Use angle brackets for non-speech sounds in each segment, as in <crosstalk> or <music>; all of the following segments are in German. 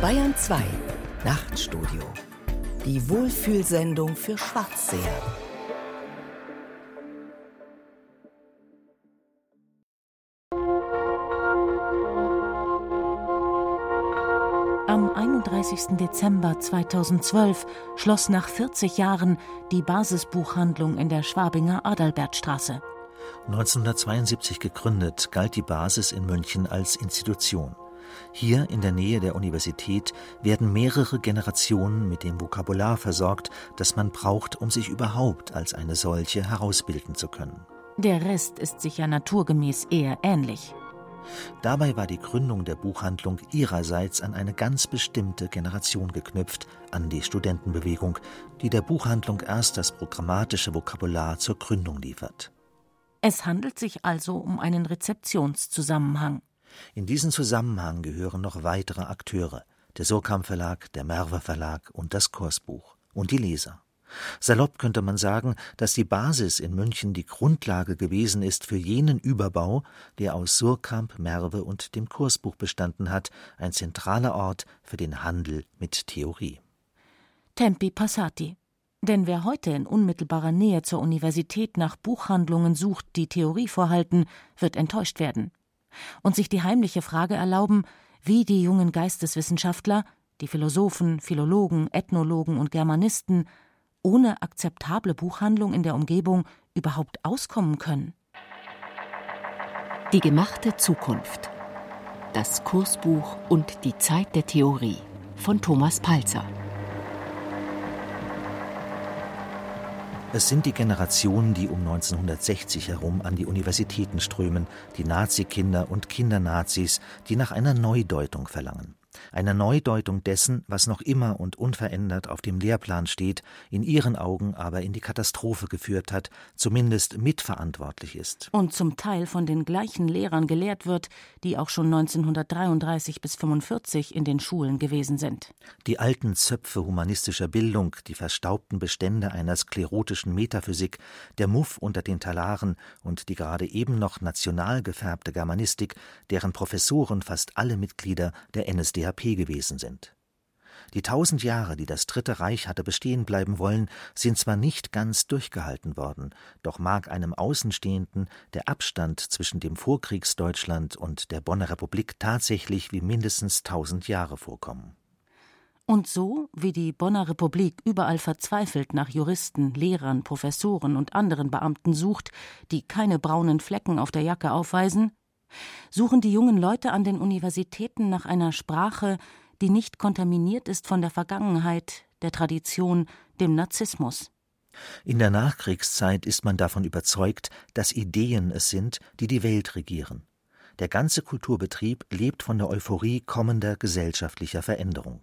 Bayern 2 Nachtstudio. Die Wohlfühlsendung für Schwarzseher. Am 31. Dezember 2012 schloss nach 40 Jahren die Basisbuchhandlung in der Schwabinger Adalbertstraße. 1972 gegründet, galt die Basis in München als Institution. Hier in der Nähe der Universität werden mehrere Generationen mit dem Vokabular versorgt, das man braucht, um sich überhaupt als eine solche herausbilden zu können. Der Rest ist sicher naturgemäß eher ähnlich. Dabei war die Gründung der Buchhandlung ihrerseits an eine ganz bestimmte Generation geknüpft, an die Studentenbewegung, die der Buchhandlung erst das programmatische Vokabular zur Gründung liefert. Es handelt sich also um einen Rezeptionszusammenhang. In diesen Zusammenhang gehören noch weitere Akteure, der Surkamp Verlag, der Merwe Verlag und das Kursbuch und die Leser. Salopp könnte man sagen, dass die Basis in München die Grundlage gewesen ist für jenen Überbau, der aus Surkamp, Merwe und dem Kursbuch bestanden hat, ein zentraler Ort für den Handel mit Theorie. Tempi passati. Denn wer heute in unmittelbarer Nähe zur Universität nach Buchhandlungen sucht, die Theorie vorhalten, wird enttäuscht werden und sich die heimliche Frage erlauben, wie die jungen Geisteswissenschaftler, die Philosophen, Philologen, Ethnologen und Germanisten ohne akzeptable Buchhandlung in der Umgebung überhaupt auskommen können. Die gemachte Zukunft. Das Kursbuch und die Zeit der Theorie von Thomas Palzer. Es sind die Generationen, die um 1960 herum an die Universitäten strömen, die Nazi-Kinder und Kindernazis, die nach einer Neudeutung verlangen eine Neudeutung dessen, was noch immer und unverändert auf dem Lehrplan steht, in ihren Augen aber in die Katastrophe geführt hat, zumindest mitverantwortlich ist. Und zum Teil von den gleichen Lehrern gelehrt wird, die auch schon 1933 bis 45 in den Schulen gewesen sind. Die alten Zöpfe humanistischer Bildung, die verstaubten Bestände einer sklerotischen Metaphysik, der Muff unter den Talaren und die gerade eben noch national gefärbte Germanistik, deren Professoren fast alle Mitglieder der NSDAP NSDAP gewesen sind. Die tausend Jahre, die das Dritte Reich hatte bestehen bleiben wollen, sind zwar nicht ganz durchgehalten worden, doch mag einem Außenstehenden der Abstand zwischen dem Vorkriegsdeutschland und der Bonner Republik tatsächlich wie mindestens tausend Jahre vorkommen. Und so, wie die Bonner Republik überall verzweifelt nach Juristen, Lehrern, Professoren und anderen Beamten sucht, die keine braunen Flecken auf der Jacke aufweisen, suchen die jungen Leute an den Universitäten nach einer Sprache, die nicht kontaminiert ist von der Vergangenheit, der Tradition, dem Narzissmus. In der Nachkriegszeit ist man davon überzeugt, dass Ideen es sind, die die Welt regieren. Der ganze Kulturbetrieb lebt von der Euphorie kommender gesellschaftlicher Veränderung.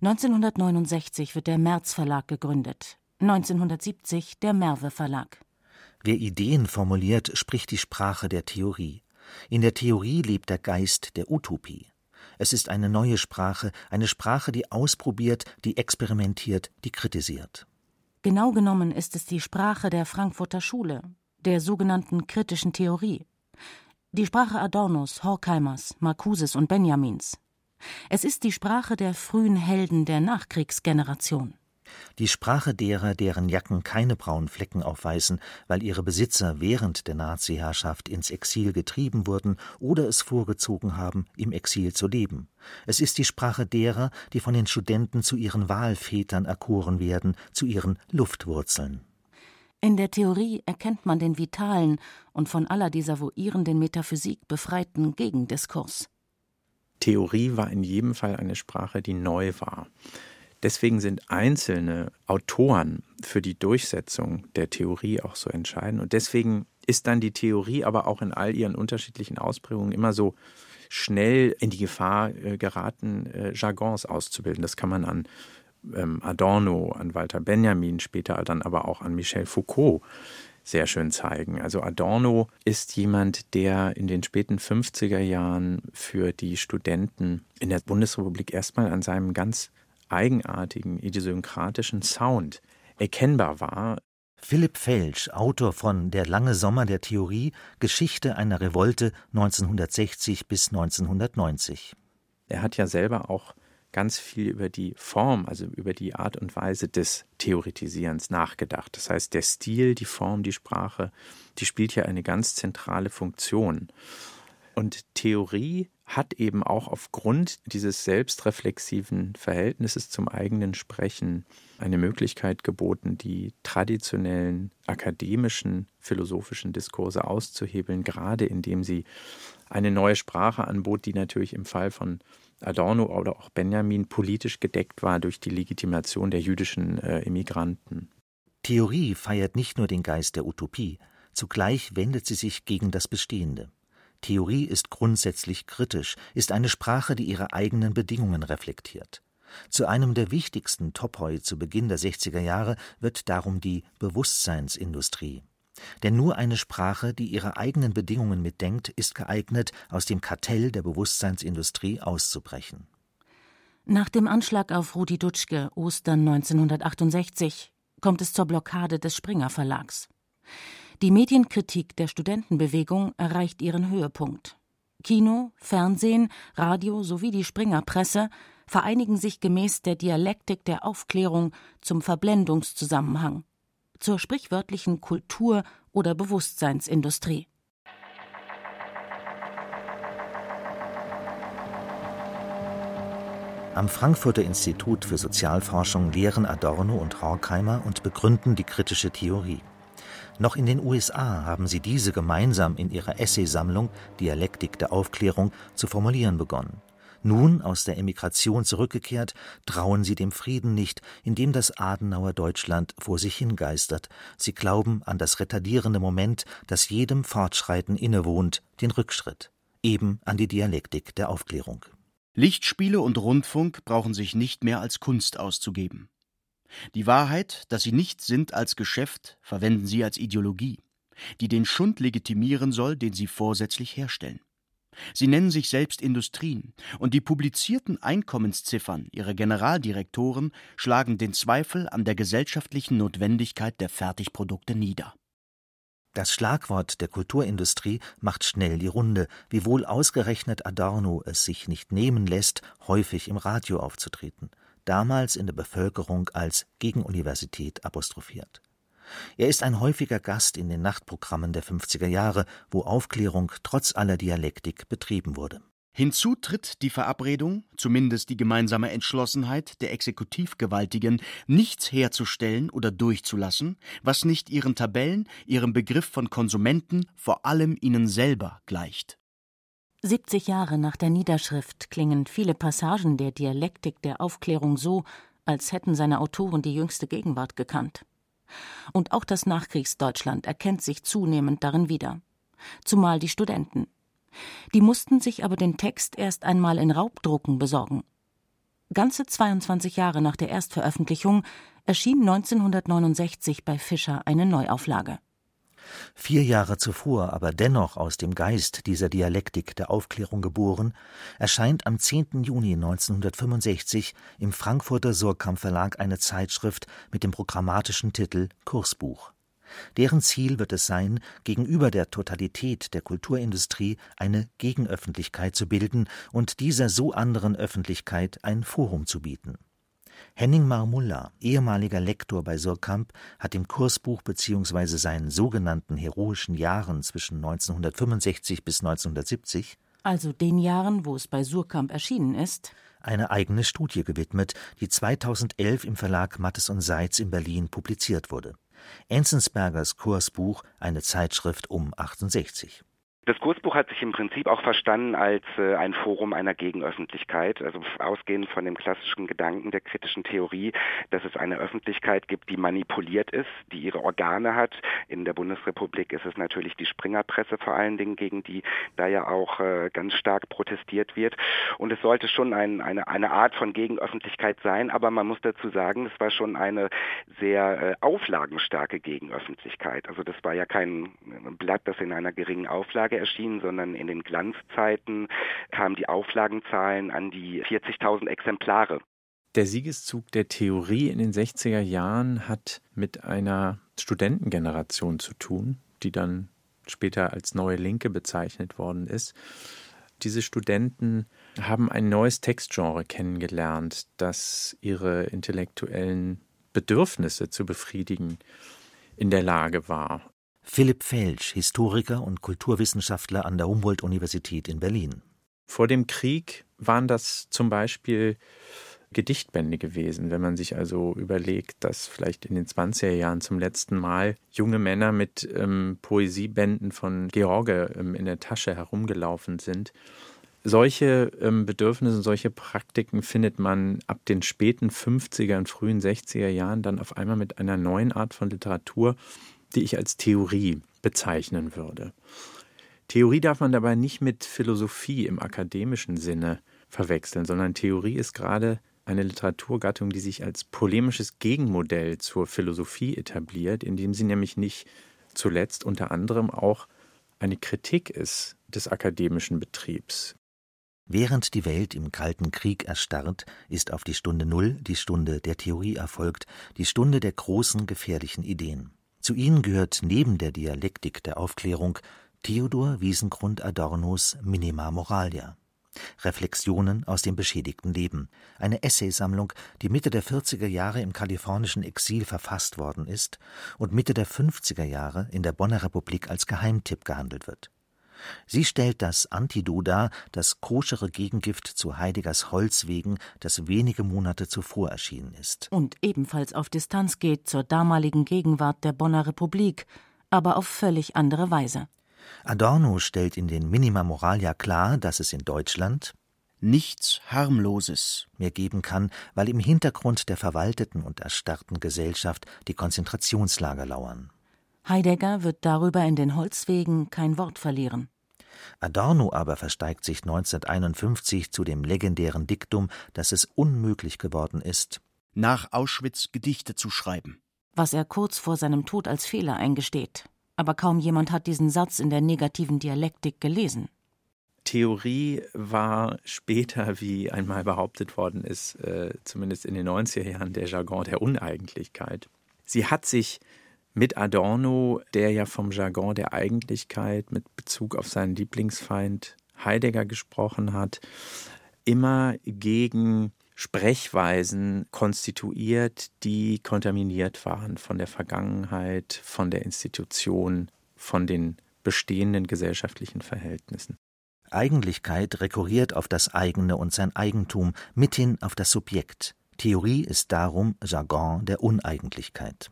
1969 wird der Merz Verlag gegründet, 1970 der Merwe Verlag. Wer Ideen formuliert, spricht die Sprache der Theorie. In der Theorie lebt der Geist der Utopie. Es ist eine neue Sprache, eine Sprache, die ausprobiert, die experimentiert, die kritisiert. Genau genommen ist es die Sprache der Frankfurter Schule, der sogenannten kritischen Theorie. Die Sprache Adornos, Horkheimers, Marcuses und Benjamins. Es ist die Sprache der frühen Helden der Nachkriegsgeneration. Die Sprache derer, deren Jacken keine braunen Flecken aufweisen, weil ihre Besitzer während der Nazi-Herrschaft ins Exil getrieben wurden oder es vorgezogen haben, im Exil zu leben. Es ist die Sprache derer, die von den Studenten zu ihren Wahlvätern erkoren werden, zu ihren Luftwurzeln. In der Theorie erkennt man den vitalen und von aller desavouierenden Metaphysik befreiten Gegendiskurs. Theorie war in jedem Fall eine Sprache, die neu war. Deswegen sind einzelne Autoren für die Durchsetzung der Theorie auch so entscheidend. Und deswegen ist dann die Theorie aber auch in all ihren unterschiedlichen Ausprägungen immer so schnell in die Gefahr äh, geraten, äh, Jargons auszubilden. Das kann man an ähm, Adorno, an Walter Benjamin, später dann aber auch an Michel Foucault sehr schön zeigen. Also Adorno ist jemand, der in den späten 50er Jahren für die Studenten in der Bundesrepublik erstmal an seinem ganz eigenartigen, idiosynkratischen Sound erkennbar war. Philipp Felsch, Autor von Der lange Sommer der Theorie, Geschichte einer Revolte 1960 bis 1990. Er hat ja selber auch ganz viel über die Form, also über die Art und Weise des Theoretisierens nachgedacht. Das heißt, der Stil, die Form, die Sprache, die spielt hier eine ganz zentrale Funktion. Und Theorie hat eben auch aufgrund dieses selbstreflexiven Verhältnisses zum eigenen Sprechen eine Möglichkeit geboten, die traditionellen akademischen philosophischen Diskurse auszuhebeln, gerade indem sie eine neue Sprache anbot, die natürlich im Fall von Adorno oder auch Benjamin politisch gedeckt war durch die Legitimation der jüdischen äh, Immigranten. Theorie feiert nicht nur den Geist der Utopie, zugleich wendet sie sich gegen das Bestehende. Theorie ist grundsätzlich kritisch, ist eine Sprache, die ihre eigenen Bedingungen reflektiert. Zu einem der wichtigsten Topoi zu Beginn der 60er Jahre wird darum die Bewusstseinsindustrie. Denn nur eine Sprache, die ihre eigenen Bedingungen mitdenkt, ist geeignet, aus dem Kartell der Bewusstseinsindustrie auszubrechen. Nach dem Anschlag auf Rudi Dutschke Ostern 1968 kommt es zur Blockade des Springer Verlags. Die Medienkritik der Studentenbewegung erreicht ihren Höhepunkt. Kino, Fernsehen, Radio sowie die Springerpresse vereinigen sich gemäß der Dialektik der Aufklärung zum Verblendungszusammenhang, zur sprichwörtlichen Kultur- oder Bewusstseinsindustrie. Am Frankfurter Institut für Sozialforschung lehren Adorno und Horkheimer und begründen die kritische Theorie. Noch in den USA haben sie diese gemeinsam in ihrer Essaysammlung Dialektik der Aufklärung zu formulieren begonnen. Nun, aus der Emigration zurückgekehrt, trauen sie dem Frieden nicht, in dem das Adenauer Deutschland vor sich hingeistert. Sie glauben an das retardierende Moment, das jedem Fortschreiten innewohnt, den Rückschritt, eben an die Dialektik der Aufklärung. Lichtspiele und Rundfunk brauchen sich nicht mehr als Kunst auszugeben. Die Wahrheit, dass sie nichts sind als Geschäft, verwenden sie als Ideologie, die den Schund legitimieren soll, den sie vorsätzlich herstellen. Sie nennen sich selbst Industrien, und die publizierten Einkommensziffern ihrer Generaldirektoren schlagen den Zweifel an der gesellschaftlichen Notwendigkeit der Fertigprodukte nieder. Das Schlagwort der Kulturindustrie macht schnell die Runde, wiewohl ausgerechnet Adorno es sich nicht nehmen lässt, häufig im Radio aufzutreten damals in der Bevölkerung als Gegenuniversität apostrophiert. Er ist ein häufiger Gast in den Nachtprogrammen der 50er Jahre, wo Aufklärung trotz aller Dialektik betrieben wurde. Hinzu tritt die Verabredung, zumindest die gemeinsame Entschlossenheit der Exekutivgewaltigen, nichts herzustellen oder durchzulassen, was nicht ihren Tabellen, ihrem Begriff von Konsumenten, vor allem ihnen selber gleicht. 70 Jahre nach der Niederschrift klingen viele Passagen der Dialektik der Aufklärung so, als hätten seine Autoren die jüngste Gegenwart gekannt. Und auch das Nachkriegsdeutschland erkennt sich zunehmend darin wieder. Zumal die Studenten. Die mussten sich aber den Text erst einmal in Raubdrucken besorgen. Ganze 22 Jahre nach der Erstveröffentlichung erschien 1969 bei Fischer eine Neuauflage. Vier Jahre zuvor, aber dennoch aus dem Geist dieser Dialektik der Aufklärung geboren, erscheint am 10. Juni 1965 im Frankfurter Surkamp Verlag eine Zeitschrift mit dem programmatischen Titel Kursbuch. Deren Ziel wird es sein, gegenüber der Totalität der Kulturindustrie eine Gegenöffentlichkeit zu bilden und dieser so anderen Öffentlichkeit ein Forum zu bieten Henning Marmulla, ehemaliger Lektor bei Surkamp, hat im Kursbuch bzw. seinen sogenannten heroischen Jahren zwischen 1965 bis 1970 also den Jahren, wo es bei Surkamp erschienen ist, eine eigene Studie gewidmet, die 2011 im Verlag Mattes und Seitz in Berlin publiziert wurde. Enzensbergers Kursbuch, eine Zeitschrift um 68. Das Kursbuch hat sich im Prinzip auch verstanden als äh, ein Forum einer Gegenöffentlichkeit, also ausgehend von dem klassischen Gedanken der kritischen Theorie, dass es eine Öffentlichkeit gibt, die manipuliert ist, die ihre Organe hat. In der Bundesrepublik ist es natürlich die Springerpresse vor allen Dingen, gegen die da ja auch äh, ganz stark protestiert wird. Und es sollte schon ein, eine, eine Art von Gegenöffentlichkeit sein, aber man muss dazu sagen, es war schon eine sehr äh, auflagenstarke Gegenöffentlichkeit. Also das war ja kein Blatt, das in einer geringen Auflage Tage erschienen, sondern in den Glanzzeiten kamen die Auflagenzahlen an die 40.000 Exemplare. Der Siegeszug der Theorie in den 60er Jahren hat mit einer Studentengeneration zu tun, die dann später als Neue Linke bezeichnet worden ist. Diese Studenten haben ein neues Textgenre kennengelernt, das ihre intellektuellen Bedürfnisse zu befriedigen in der Lage war. Philipp Felsch, Historiker und Kulturwissenschaftler an der Humboldt-Universität in Berlin. Vor dem Krieg waren das zum Beispiel Gedichtbände gewesen, wenn man sich also überlegt, dass vielleicht in den 20er Jahren zum letzten Mal junge Männer mit ähm, Poesiebänden von George ähm, in der Tasche herumgelaufen sind. Solche ähm, Bedürfnisse, solche Praktiken findet man ab den späten 50er und frühen 60er Jahren dann auf einmal mit einer neuen Art von Literatur, die ich als Theorie bezeichnen würde. Theorie darf man dabei nicht mit Philosophie im akademischen Sinne verwechseln, sondern Theorie ist gerade eine Literaturgattung, die sich als polemisches Gegenmodell zur Philosophie etabliert, indem sie nämlich nicht zuletzt unter anderem auch eine Kritik ist des akademischen Betriebs. Während die Welt im Kalten Krieg erstarrt, ist auf die Stunde Null die Stunde der Theorie erfolgt, die Stunde der großen, gefährlichen Ideen. Zu ihnen gehört neben der Dialektik der Aufklärung Theodor Wiesengrund Adornos Minima Moralia. Reflexionen aus dem beschädigten Leben, eine Essaysammlung, die Mitte der 40er Jahre im kalifornischen Exil verfasst worden ist und Mitte der 50er Jahre in der Bonner Republik als Geheimtipp gehandelt wird. Sie stellt das Antidot dar, das koschere Gegengift zu Heideggers Holzwegen, das wenige Monate zuvor erschienen ist. Und ebenfalls auf Distanz geht zur damaligen Gegenwart der Bonner Republik, aber auf völlig andere Weise. Adorno stellt in den Minima Moralia klar, dass es in Deutschland nichts Harmloses mehr geben kann, weil im Hintergrund der verwalteten und erstarrten Gesellschaft die Konzentrationslager lauern. Heidegger wird darüber in den Holzwegen kein Wort verlieren. Adorno aber versteigt sich 1951 zu dem legendären Diktum, dass es unmöglich geworden ist, nach Auschwitz Gedichte zu schreiben. Was er kurz vor seinem Tod als Fehler eingesteht aber kaum jemand hat diesen Satz in der negativen Dialektik gelesen. Theorie war später, wie einmal behauptet worden ist, äh, zumindest in den 90er Jahren, der Jargon der Uneigentlichkeit. Sie hat sich mit Adorno, der ja vom Jargon der Eigentlichkeit mit Bezug auf seinen Lieblingsfeind Heidegger gesprochen hat, immer gegen Sprechweisen konstituiert, die kontaminiert waren von der Vergangenheit, von der Institution, von den bestehenden gesellschaftlichen Verhältnissen. Eigentlichkeit rekurriert auf das eigene und sein Eigentum, mithin auf das Subjekt. Theorie ist darum Jargon der Uneigentlichkeit.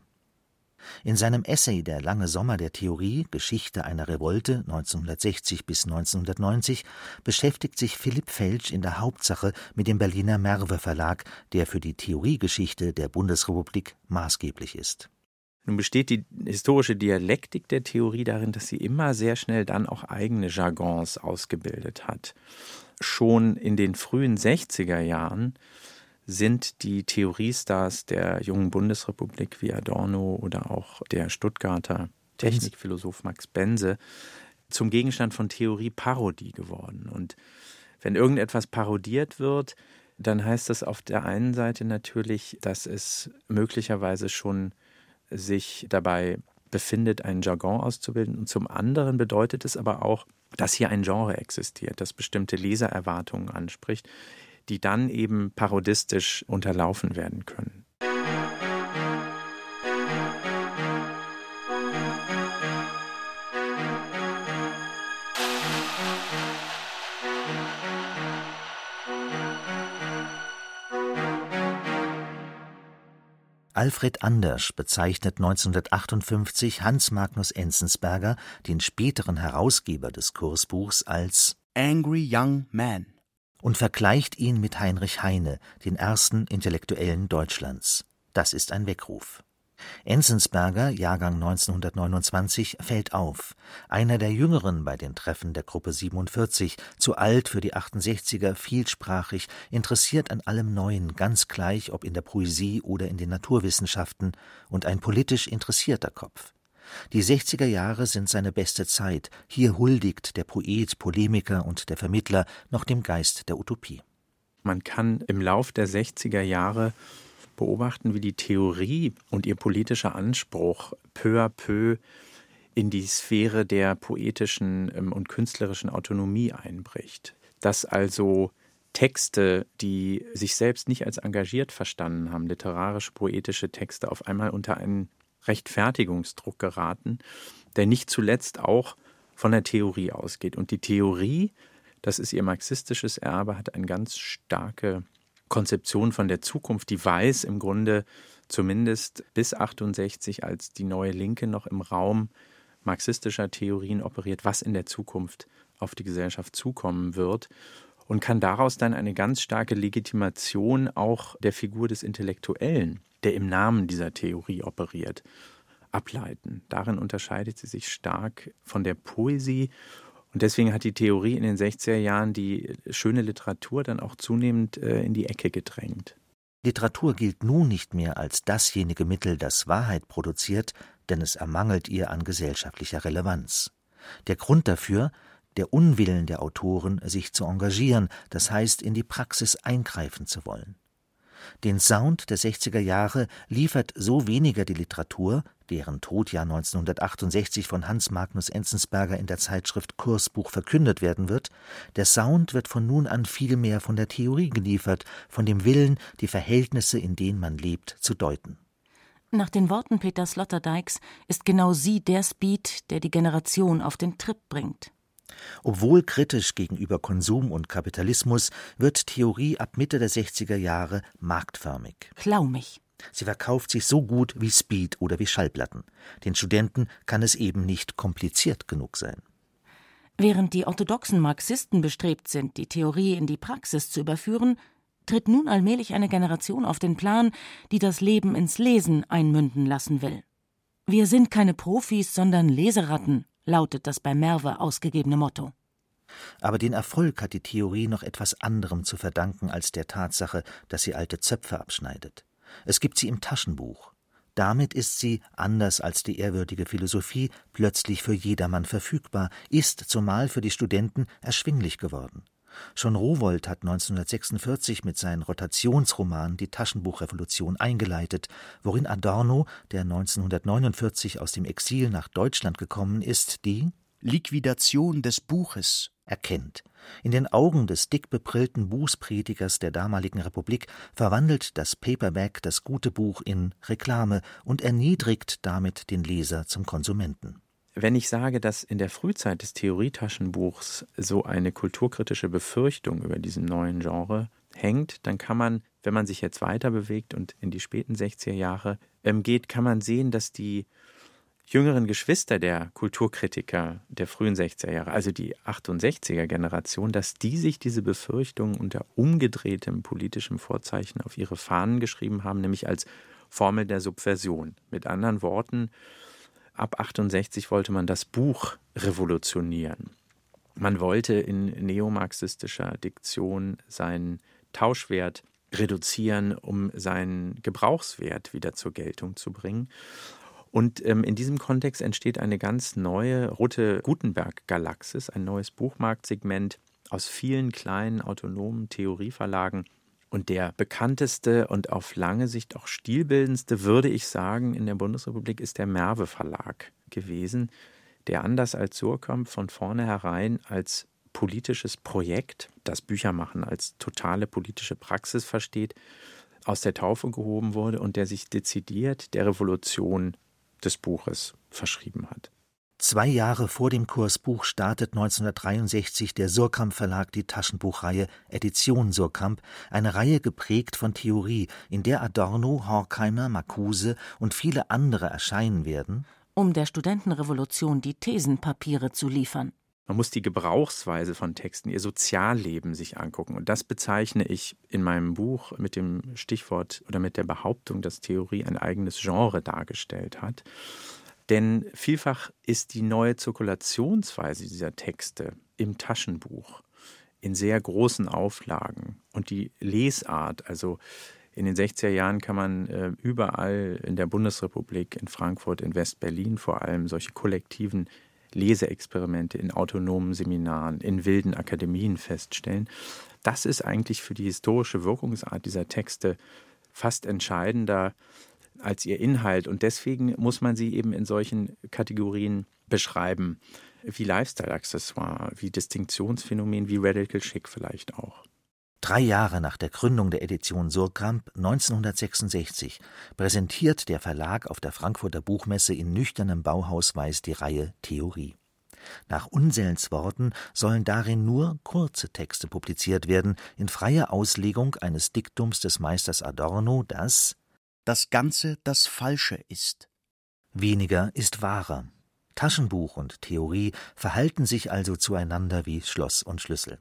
In seinem Essay Der lange Sommer der Theorie Geschichte einer Revolte 1960 bis 1990 beschäftigt sich Philipp Felsch in der Hauptsache mit dem Berliner Merve Verlag, der für die Theoriegeschichte der Bundesrepublik maßgeblich ist. Nun besteht die historische Dialektik der Theorie darin, dass sie immer sehr schnell dann auch eigene Jargons ausgebildet hat. Schon in den frühen 60er Jahren sind die Theoriestars der jungen Bundesrepublik wie Adorno oder auch der Stuttgarter Technikphilosoph Max Bense zum Gegenstand von Theorieparodie geworden. Und wenn irgendetwas parodiert wird, dann heißt das auf der einen Seite natürlich, dass es möglicherweise schon sich dabei befindet, einen Jargon auszubilden. Und zum anderen bedeutet es aber auch, dass hier ein Genre existiert, das bestimmte Lesererwartungen anspricht, die dann eben parodistisch unterlaufen werden können. Alfred Andersch bezeichnet 1958 Hans Magnus Enzensberger, den späteren Herausgeber des Kursbuchs, als Angry Young Man und vergleicht ihn mit Heinrich Heine, den ersten Intellektuellen Deutschlands. Das ist ein Weckruf. Enzensberger, Jahrgang 1929, fällt auf. Einer der Jüngeren bei den Treffen der Gruppe 47, zu alt für die 68er, vielsprachig, interessiert an allem Neuen, ganz gleich ob in der Poesie oder in den Naturwissenschaften, und ein politisch interessierter Kopf. Die 60er Jahre sind seine beste Zeit. Hier huldigt der Poet, Polemiker und der Vermittler noch dem Geist der Utopie. Man kann im Lauf der 60er Jahre beobachten, wie die Theorie und ihr politischer Anspruch peu à peu in die Sphäre der poetischen ähm, und künstlerischen Autonomie einbricht. Dass also Texte, die sich selbst nicht als engagiert verstanden haben, literarische, poetische Texte, auf einmal unter einen Rechtfertigungsdruck geraten, der nicht zuletzt auch von der Theorie ausgeht. Und die Theorie, das ist ihr marxistisches Erbe, hat eine ganz starke Konzeption von der Zukunft, die weiß im Grunde zumindest bis 68, als die neue Linke noch im Raum marxistischer Theorien operiert, was in der Zukunft auf die Gesellschaft zukommen wird und kann daraus dann eine ganz starke Legitimation auch der Figur des Intellektuellen, der im Namen dieser Theorie operiert, ableiten. Darin unterscheidet sie sich stark von der Poesie und deswegen hat die Theorie in den 60er Jahren die schöne Literatur dann auch zunehmend äh, in die Ecke gedrängt. Literatur gilt nun nicht mehr als dasjenige Mittel, das Wahrheit produziert, denn es ermangelt ihr an gesellschaftlicher Relevanz. Der Grund dafür der Unwillen der Autoren, sich zu engagieren, das heißt in die Praxis eingreifen zu wollen. Den Sound der 60er Jahre liefert so weniger die Literatur, deren Tod ja 1968 von Hans Magnus Enzensberger in der Zeitschrift Kursbuch verkündet werden wird, der Sound wird von nun an viel mehr von der Theorie geliefert, von dem Willen, die Verhältnisse, in denen man lebt, zu deuten. Nach den Worten Peter Sloterdijks ist genau sie der Speed, der die Generation auf den Trip bringt. Obwohl kritisch gegenüber Konsum und Kapitalismus, wird Theorie ab Mitte der 60er Jahre marktförmig. Klaumig. Sie verkauft sich so gut wie Speed oder wie Schallplatten. Den Studenten kann es eben nicht kompliziert genug sein. Während die orthodoxen Marxisten bestrebt sind, die Theorie in die Praxis zu überführen, tritt nun allmählich eine Generation auf den Plan, die das Leben ins Lesen einmünden lassen will. Wir sind keine Profis, sondern Leseratten, lautet das bei Merve ausgegebene Motto. Aber den Erfolg hat die Theorie noch etwas anderem zu verdanken als der Tatsache, dass sie alte Zöpfe abschneidet. Es gibt sie im Taschenbuch. Damit ist sie, anders als die ehrwürdige Philosophie, plötzlich für jedermann verfügbar, ist, zumal für die Studenten, erschwinglich geworden. Schon Rowold hat 1946 mit seinem Rotationsroman die Taschenbuchrevolution eingeleitet, worin Adorno, der 1949 aus dem Exil nach Deutschland gekommen ist, die Liquidation des Buches erkennt. In den Augen des dick beprillten Bußpredigers der damaligen Republik verwandelt das Paperback das gute Buch in Reklame und erniedrigt damit den Leser zum Konsumenten. Wenn ich sage, dass in der Frühzeit des Theorietaschenbuchs so eine kulturkritische Befürchtung über diesen neuen Genre hängt, dann kann man, wenn man sich jetzt weiter bewegt und in die späten 60er Jahre ähm, geht, kann man sehen, dass die jüngeren Geschwister der Kulturkritiker der frühen 60er Jahre, also die 68er Generation, dass die sich diese Befürchtung unter umgedrehtem politischem Vorzeichen auf ihre Fahnen geschrieben haben, nämlich als Formel der Subversion. Mit anderen Worten, ab 68 wollte man das Buch revolutionieren. Man wollte in neomarxistischer Diktion seinen Tauschwert reduzieren, um seinen Gebrauchswert wieder zur Geltung zu bringen. Und ähm, in diesem Kontext entsteht eine ganz neue rote Gutenberg-Galaxis, ein neues Buchmarktsegment aus vielen kleinen autonomen Theorieverlagen, und der bekannteste und auf lange Sicht auch stilbildendste, würde ich sagen, in der Bundesrepublik ist der Merve Verlag gewesen, der anders als Surkamp von vornherein als politisches Projekt, das Büchermachen als totale politische Praxis versteht, aus der Taufe gehoben wurde und der sich dezidiert der Revolution des Buches verschrieben hat. Zwei Jahre vor dem Kursbuch startet 1963 der Surkamp Verlag die Taschenbuchreihe Edition Surkamp, eine Reihe geprägt von Theorie, in der Adorno, Horkheimer, Marcuse und viele andere erscheinen werden, um der Studentenrevolution die Thesenpapiere zu liefern. Man muss die Gebrauchsweise von Texten, ihr Sozialleben sich angucken. Und das bezeichne ich in meinem Buch mit dem Stichwort oder mit der Behauptung, dass Theorie ein eigenes Genre dargestellt hat. Denn vielfach ist die neue Zirkulationsweise dieser Texte im Taschenbuch in sehr großen Auflagen und die Lesart, also in den 60er Jahren kann man äh, überall in der Bundesrepublik, in Frankfurt, in West-Berlin vor allem solche kollektiven Leseexperimente in autonomen Seminaren, in wilden Akademien feststellen. Das ist eigentlich für die historische Wirkungsart dieser Texte fast entscheidender als ihr Inhalt. Und deswegen muss man sie eben in solchen Kategorien beschreiben, wie Lifestyle-Accessoire, wie Distinktionsphänomen, wie Radical Chic vielleicht auch. Drei Jahre nach der Gründung der Edition Surkamp 1966 präsentiert der Verlag auf der Frankfurter Buchmesse in nüchternem Bauhausweiß die Reihe Theorie. Nach Unsels Worten sollen darin nur kurze Texte publiziert werden, in freier Auslegung eines Diktums des Meisters Adorno, das das Ganze das Falsche ist. Weniger ist wahrer. Taschenbuch und Theorie verhalten sich also zueinander wie Schloss und Schlüssel.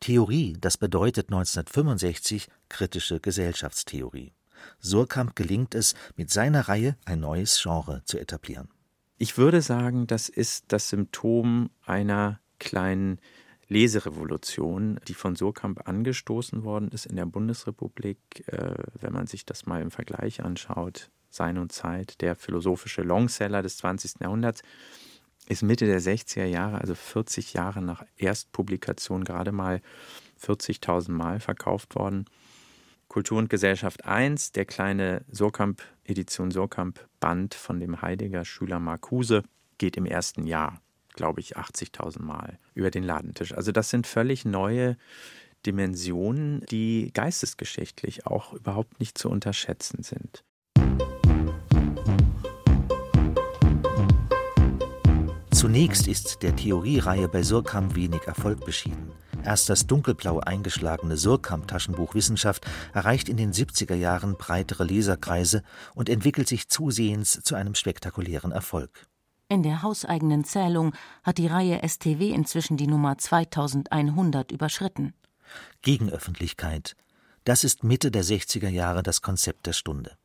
Theorie, das bedeutet 1965 kritische Gesellschaftstheorie. Surkamp gelingt es, mit seiner Reihe ein neues Genre zu etablieren. Ich würde sagen, das ist das Symptom einer kleinen Leserevolution, die von Surkamp angestoßen worden ist in der Bundesrepublik. Äh, wenn man sich das mal im Vergleich anschaut, Sein und Zeit, der philosophische Longseller des 20. Jahrhunderts, ist Mitte der 60er Jahre, also 40 Jahre nach Erstpublikation, gerade mal 40.000 Mal verkauft worden. Kultur und Gesellschaft 1, der kleine Surkamp, Edition Surkamp Band von dem Heidegger Schüler Marcuse, geht im ersten Jahr, glaube ich, 80.000 Mal über den Ladentisch. Also das sind völlig neue Dimensionen, die geistesgeschichtlich auch überhaupt nicht zu unterschätzen sind. Zunächst ist der Theoriereihe bei Surkamp wenig Erfolg beschieden. Erst das dunkelblau eingeschlagene Surkamp-Taschenbuch Wissenschaft erreicht in den 70er Jahren breitere Leserkreise und entwickelt sich zusehends zu einem spektakulären Erfolg. In der hauseigenen Zählung hat die Reihe STW inzwischen die Nummer 2100 überschritten. Gegenöffentlichkeit. Das ist Mitte der 60er Jahre das Konzept der Stunde.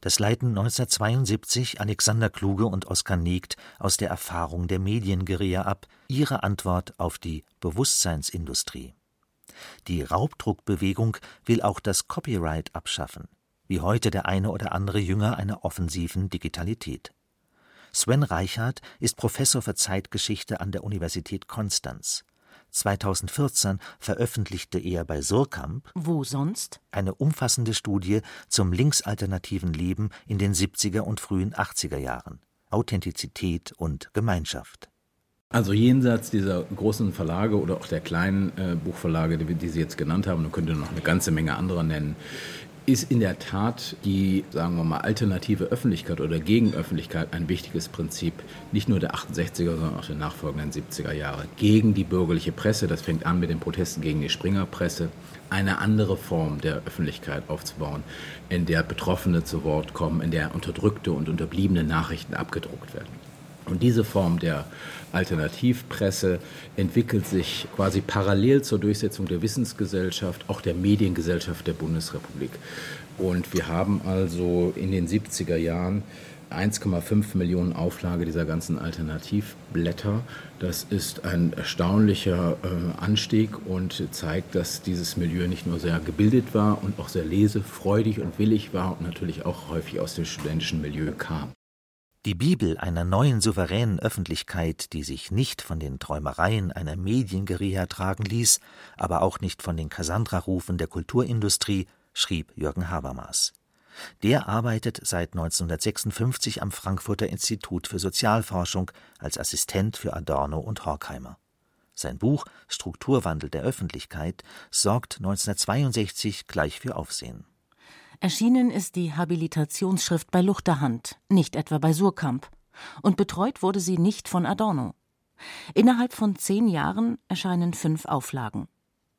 Das leiten 1972 Alexander Kluge und Oskar Negt aus der Erfahrung der Medienguerilla ab, ihre Antwort auf die Bewusstseinsindustrie. Die Raubdruckbewegung will auch das Copyright abschaffen, wie heute der eine oder andere Jünger einer offensiven Digitalität. Sven Reichardt ist Professor für Zeitgeschichte an der Universität Konstanz. 2014 veröffentlichte er bei Surkamp Wo sonst? eine umfassende Studie zum linksalternativen Leben in den 70er und frühen 80er Jahren. Authentizität und Gemeinschaft. Also jenseits dieser großen Verlage oder auch der kleinen äh, Buchverlage, die, die, Sie jetzt genannt haben, man könnte noch eine ganze Menge anderer nennen, ist in der Tat die, sagen wir mal, alternative Öffentlichkeit oder Gegenöffentlichkeit ein wichtiges Prinzip, nicht nur der 68er, sondern auch der nachfolgenden 70er Jahre. Gegen die bürgerliche Presse, das fängt an mit den Protesten gegen die Springerpresse, eine andere Form der Öffentlichkeit aufzubauen, in der Betroffene zu Wort kommen, in der unterdrückte und unterbliebene Nachrichten abgedruckt werden. Und diese Form der Alternativpresse entwickelt sich quasi parallel zur Durchsetzung der Wissensgesellschaft, auch der Mediengesellschaft der Bundesrepublik. Und wir haben also in den 70er Jahren 1,5 Millionen Auflage dieser ganzen Alternativblätter. Das ist ein erstaunlicher äh, Anstieg und zeigt, dass dieses Milieu nicht nur sehr gebildet war und auch sehr lesefreudig und willig war und natürlich auch häufig aus dem studentischen Milieu kam. Die Bibel einer neuen souveränen Öffentlichkeit, die sich nicht von den Träumereien einer Medienguerilla tragen ließ, aber auch nicht von den Cassandra-Rufen der Kulturindustrie, schrieb Jürgen Habermas. Der arbeitet seit 1956 am Frankfurter Institut für Sozialforschung als Assistent für Adorno und Horkheimer. Sein Buch Strukturwandel der Öffentlichkeit sorgt 1962 gleich für Aufsehen. Erschienen ist die Habilitationsschrift bei Luchterhand, nicht etwa bei Surkamp, und betreut wurde sie nicht von Adorno. Innerhalb von zehn Jahren erscheinen fünf Auflagen.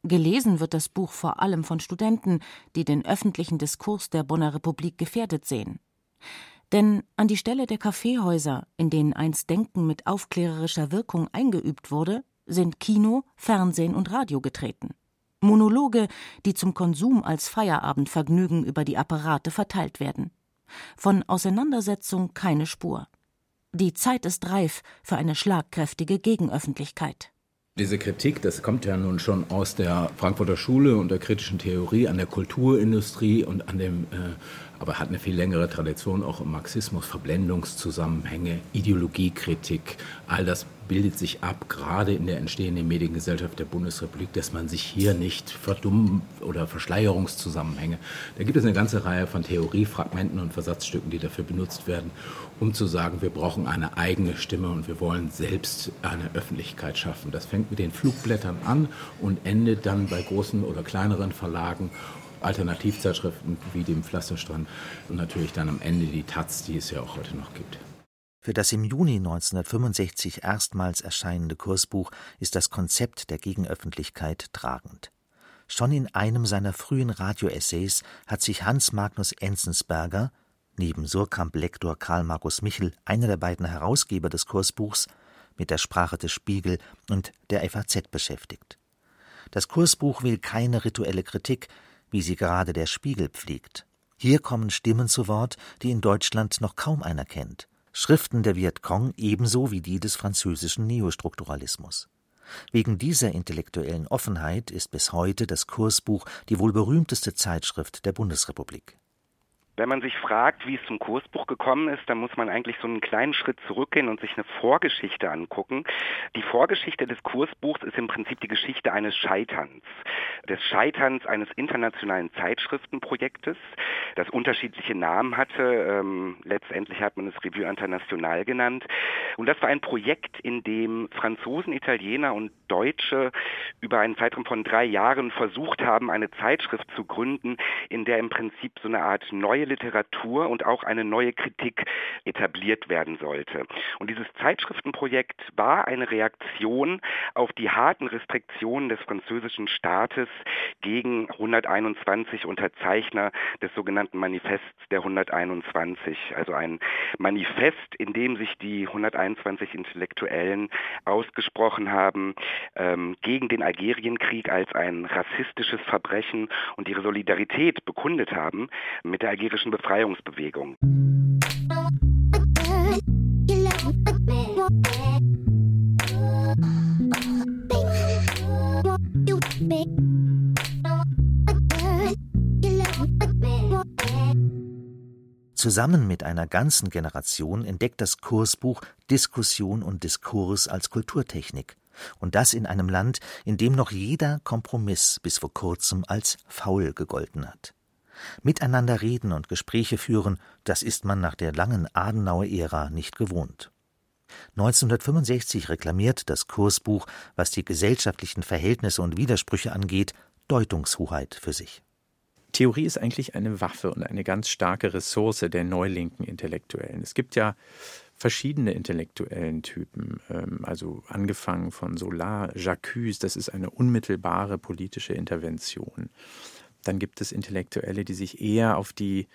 Gelesen wird das Buch vor allem von Studenten, die den öffentlichen Diskurs der Bonner Republik gefährdet sehen. Denn an die Stelle der Kaffeehäuser, in denen einst Denken mit aufklärerischer Wirkung eingeübt wurde, sind Kino, Fernsehen und Radio getreten. Monologe, die zum Konsum als Feierabendvergnügen über die Apparate verteilt werden. Von Auseinandersetzung keine Spur. Die Zeit ist reif für eine schlagkräftige Gegenöffentlichkeit. Diese Kritik, das kommt ja nun schon aus der Frankfurter Schule und der kritischen Theorie an der Kulturindustrie und an dem äh, aber hat eine viel längere Tradition auch im Marxismus, Verblendungszusammenhänge, Ideologiekritik, all das bildet sich ab, gerade in der entstehenden Mediengesellschaft der Bundesrepublik, dass man sich hier nicht verdummen oder Verschleierungszusammenhänge. Da gibt es eine ganze Reihe von Theoriefragmenten und Versatzstücken, die dafür benutzt werden, um zu sagen, wir brauchen eine eigene Stimme und wir wollen selbst eine Öffentlichkeit schaffen. Das fängt mit den Flugblättern an und endet dann bei großen oder kleineren Verlagen Alternativzeitschriften wie dem Pflasterstrand und natürlich dann am Ende die Taz, die es ja auch heute noch gibt. Für das im Juni 1965 erstmals erscheinende Kursbuch ist das Konzept der Gegenöffentlichkeit tragend. Schon in einem seiner frühen Radioessays hat sich Hans Magnus Enzensberger, neben Surkamp-Lektor Karl Markus Michel, einer der beiden Herausgeber des Kursbuchs, mit der Sprache des Spiegel und der FAZ beschäftigt. Das Kursbuch will keine rituelle Kritik, wie sie gerade der Spiegel pflegt. Hier kommen Stimmen zu Wort, die in Deutschland noch kaum einer kennt. Schriften der Vietcong ebenso wie die des französischen Neostrukturalismus. Wegen dieser intellektuellen Offenheit ist bis heute das Kursbuch die wohl berühmteste Zeitschrift der Bundesrepublik. Wenn man sich fragt, wie es zum Kursbuch gekommen ist, dann muss man eigentlich so einen kleinen Schritt zurückgehen und sich eine Vorgeschichte angucken. Die Vorgeschichte des Kursbuchs ist im Prinzip die Geschichte eines Scheiterns. Des Scheiterns eines internationalen Zeitschriftenprojektes, das unterschiedliche Namen hatte. Ähm, letztendlich hat man es Revue International genannt. Und das war ein Projekt, in dem Franzosen, Italiener und Deutsche über einen Zeitraum von drei Jahren versucht haben, eine Zeitschrift zu gründen, in der im Prinzip so eine Art neue Literatur und auch eine neue Kritik etabliert werden sollte. Und dieses Zeitschriftenprojekt war eine Reaktion auf die harten Restriktionen des französischen Staates gegen 121 Unterzeichner des sogenannten Manifests der 121, also ein Manifest, in dem sich die 121 Intellektuellen ausgesprochen haben ähm, gegen den Algerienkrieg als ein rassistisches Verbrechen und ihre Solidarität bekundet haben mit der algerischen politischen Befreiungsbewegung. Zusammen mit einer ganzen Generation entdeckt das Kursbuch Diskussion und Diskurs als Kulturtechnik. Und das in einem Land, in dem noch jeder Kompromiss bis vor kurzem als faul gegolten hat. Miteinander reden und Gespräche führen, das ist man nach der langen Adenauer-Ära nicht gewohnt. 1965 reklamiert das Kursbuch, was die gesellschaftlichen Verhältnisse und Widersprüche angeht, Deutungshoheit für sich. Theorie ist eigentlich eine Waffe und eine ganz starke Ressource der neulinken Intellektuellen. Es gibt ja verschiedene intellektuellen Typen, ähm, also angefangen von Solar, Jacques, das ist eine unmittelbare politische Intervention. Dann gibt es Intellektuelle, die sich eher auf die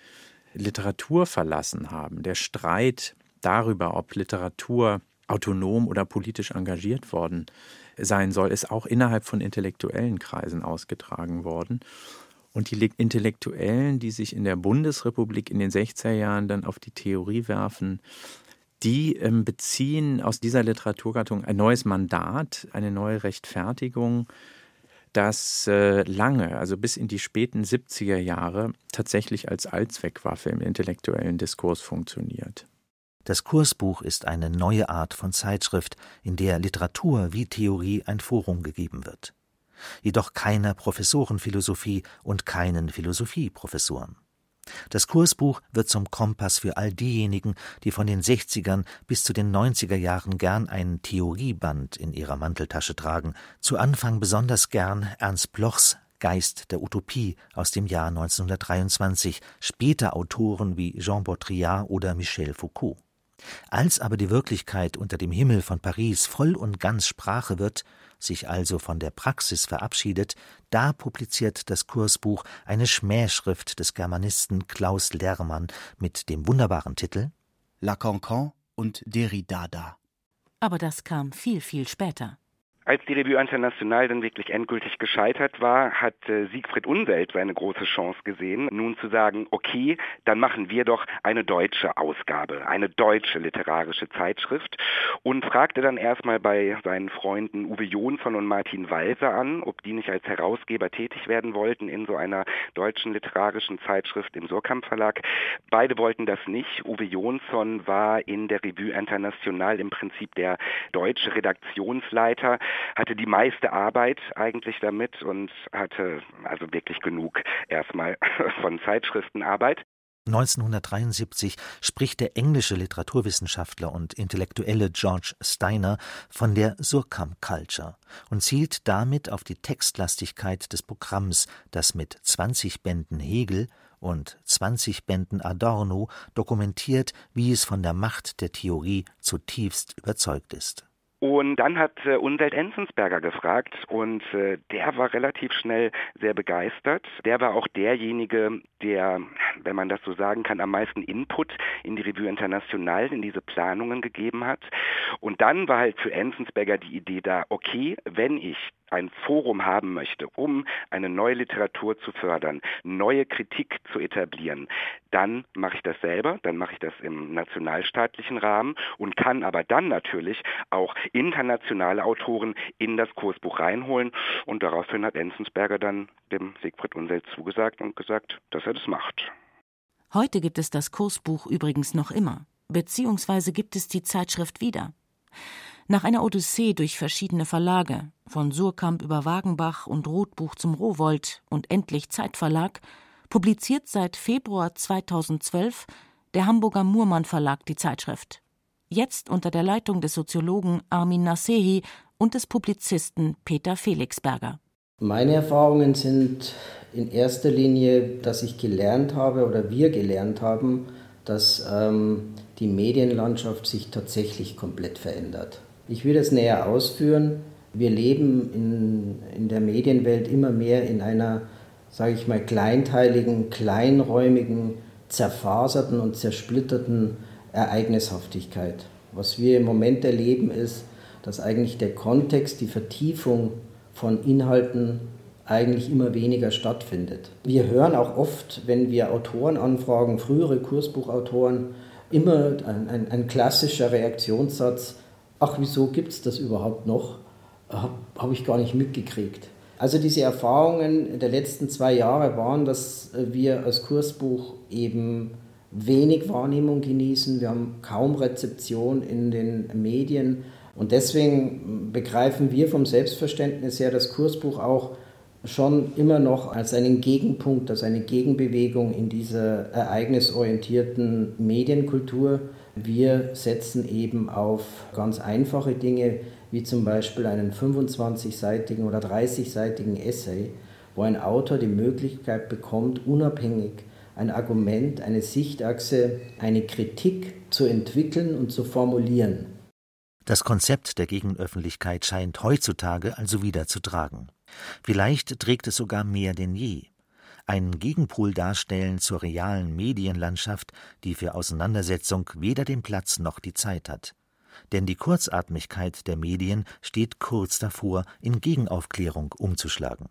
Literatur verlassen haben. Der Streit darüber, ob Literatur autonom oder politisch engagiert worden sein soll, ist auch innerhalb von intellektuellen Kreisen ausgetragen worden. Und die Intellektuellen, die sich in der Bundesrepublik in den 60er Jahren dann auf die Theorie werfen, die ähm, beziehen aus dieser Literaturgattung ein neues Mandat, eine neue Rechtfertigung das äh, lange, also bis in die späten 70er Jahre, tatsächlich als Allzweckwaffe im intellektuellen Diskurs funktioniert. Das Kursbuch ist eine neue Art von Zeitschrift, in der Literatur wie Theorie ein Forum gegeben wird. Jedoch keiner Professorenphilosophie und keinen Philosophieprofessoren. Das Kursbuch wird zum Kompass für all diejenigen, die von den 60ern bis zu den 90er Jahren gern ein Theorieband in ihrer Manteltasche tragen, zu Anfang besonders gern Ernst Blochs Geist der Utopie aus dem Jahr 1923, später Autoren wie Jean Baudrillard oder Michel Foucault. Als aber die Wirklichkeit unter dem Himmel von Paris voll und ganz Sprache wird, sich also von der Praxis verabschiedet, da publiziert das Kursbuch eine Schmähschrift des Germanisten Klaus Lermann mit dem wunderbaren Titel La Cancan und Derridada. Aber das kam viel, viel später. Als die Revue Internationale dann wirklich endgültig gescheitert war, hat äh, Siegfried Unwelt seine große Chance gesehen, nun zu sagen, okay, dann machen wir doch eine deutsche Ausgabe, eine deutsche literarische Zeitschrift und fragte dann erstmal bei seinen Freunden Uwe Jonsson und Martin Walser an, ob die nicht als Herausgeber tätig werden wollten in so einer deutschen literarischen Zeitschrift im Surkamp Verlag. Beide wollten das nicht. Uwe Jonsson war in der Revue Internationale im Prinzip der deutsche Redaktionsleiter hatte die meiste Arbeit eigentlich damit und hatte also wirklich genug erstmal <laughs> von Zeitschriftenarbeit. 1973 spricht der englische Literaturwissenschaftler und Intellektuelle George Steiner von der Surkamp Culture und zielt damit auf die Textlastigkeit des Programms, das mit 20 Bänden Hegel und 20 Bänden Adorno dokumentiert, wie es von der Macht der Theorie zutiefst überzeugt ist. Und dann hat äh, Unwelt Enzensberger gefragt und äh, der war relativ schnell sehr begeistert. Der war auch derjenige, der, wenn man das so sagen kann, am meisten Input in die Revue International, in diese Planungen gegeben hat. Und dann war halt für Enzensberger die Idee da, okay, wenn ich ein Forum haben möchte, um eine neue Literatur zu fördern, neue Kritik zu etablieren, dann mache ich das selber, dann mache ich das im nationalstaatlichen Rahmen und kann aber dann natürlich auch internationale Autoren in das Kursbuch reinholen. Und daraufhin hat Enzensberger dann dem Siegfried Unseld zugesagt und gesagt, dass er das macht. Heute gibt es das Kursbuch übrigens noch immer, beziehungsweise gibt es die Zeitschrift wieder. Nach einer Odyssee durch verschiedene Verlage, von Surkamp über Wagenbach und Rotbuch zum Rowold und endlich Zeitverlag, publiziert seit Februar 2012 der Hamburger Murmann Verlag die Zeitschrift. Jetzt unter der Leitung des Soziologen Armin Nasehi und des Publizisten Peter Felixberger. Meine Erfahrungen sind in erster Linie, dass ich gelernt habe oder wir gelernt haben, dass ähm, die Medienlandschaft sich tatsächlich komplett verändert. Ich will das näher ausführen. Wir leben in, in der Medienwelt immer mehr in einer, sage ich mal, kleinteiligen, kleinräumigen, zerfaserten und zersplitterten Ereignishaftigkeit. Was wir im Moment erleben, ist, dass eigentlich der Kontext, die Vertiefung von Inhalten eigentlich immer weniger stattfindet. Wir hören auch oft, wenn wir Autoren anfragen, frühere Kursbuchautoren, immer ein, ein, ein klassischer Reaktionssatz, ach, wieso gibt es das überhaupt noch? Habe hab ich gar nicht mitgekriegt. Also diese Erfahrungen der letzten zwei Jahre waren, dass wir als Kursbuch eben wenig Wahrnehmung genießen. Wir haben kaum Rezeption in den Medien. Und deswegen begreifen wir vom Selbstverständnis her das Kursbuch auch schon immer noch als einen Gegenpunkt, als eine Gegenbewegung in dieser ereignisorientierten Medienkultur. Wir setzen eben auf ganz einfache Dinge, wie zum Beispiel einen 25-seitigen oder 30-seitigen Essay, wo ein Autor die Möglichkeit bekommt, unabhängig ein Argument, eine Sichtachse, eine Kritik zu entwickeln und zu formulieren. Das Konzept der Gegenöffentlichkeit scheint heutzutage also wieder zu tragen. Vielleicht trägt es sogar mehr denn je einen Gegenpol darstellen zur realen Medienlandschaft, die für Auseinandersetzung weder den Platz noch die Zeit hat. Denn die Kurzatmigkeit der Medien steht kurz davor, in Gegenaufklärung umzuschlagen.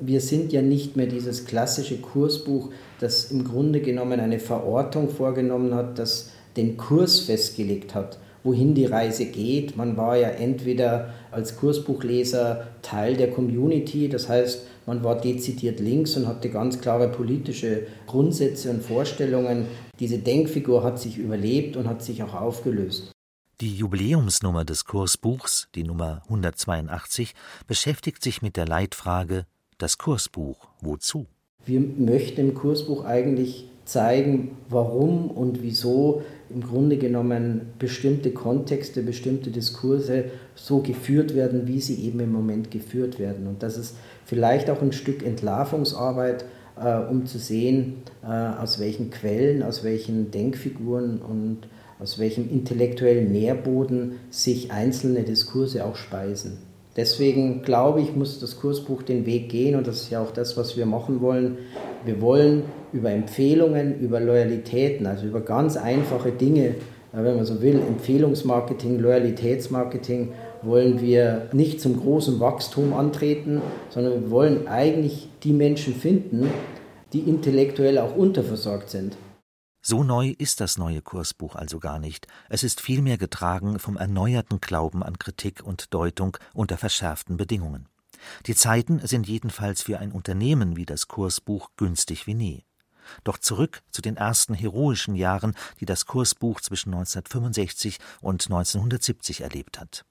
Wir sind ja nicht mehr dieses klassische Kursbuch, das im Grunde genommen eine Verortung vorgenommen hat, das den Kurs festgelegt hat, wohin die Reise geht. Man war ja entweder als Kursbuchleser Teil der Community, das heißt, man war dezidiert links und hatte ganz klare politische Grundsätze und Vorstellungen. Diese Denkfigur hat sich überlebt und hat sich auch aufgelöst. Die Jubiläumsnummer des Kursbuchs, die Nummer 182, beschäftigt sich mit der Leitfrage Das Kursbuch, wozu? Wir möchten im Kursbuch eigentlich zeigen, warum und wieso im Grunde genommen bestimmte Kontexte, bestimmte Diskurse so geführt werden, wie sie eben im Moment geführt werden. Und dass es vielleicht auch ein Stück Entlarvungsarbeit, äh, um zu sehen, äh, aus welchen Quellen, aus welchen Denkfiguren und aus welchem intellektuellen Nährboden sich einzelne Diskurse auch speisen. Deswegen glaube ich, muss das Kursbuch den Weg gehen und das ist ja auch das, was wir machen wollen. Wir wollen über Empfehlungen, über Loyalitäten, also über ganz einfache Dinge, wenn man so will, Empfehlungsmarketing, Loyalitätsmarketing, wollen wir nicht zum großen Wachstum antreten, sondern wir wollen eigentlich die Menschen finden, die intellektuell auch unterversorgt sind. So neu ist das neue Kursbuch also gar nicht. Es ist vielmehr getragen vom erneuerten Glauben an Kritik und Deutung unter verschärften Bedingungen. Die Zeiten sind jedenfalls für ein Unternehmen wie das Kursbuch günstig wie nie. Doch zurück zu den ersten heroischen Jahren, die das Kursbuch zwischen 1965 und 1970 erlebt hat.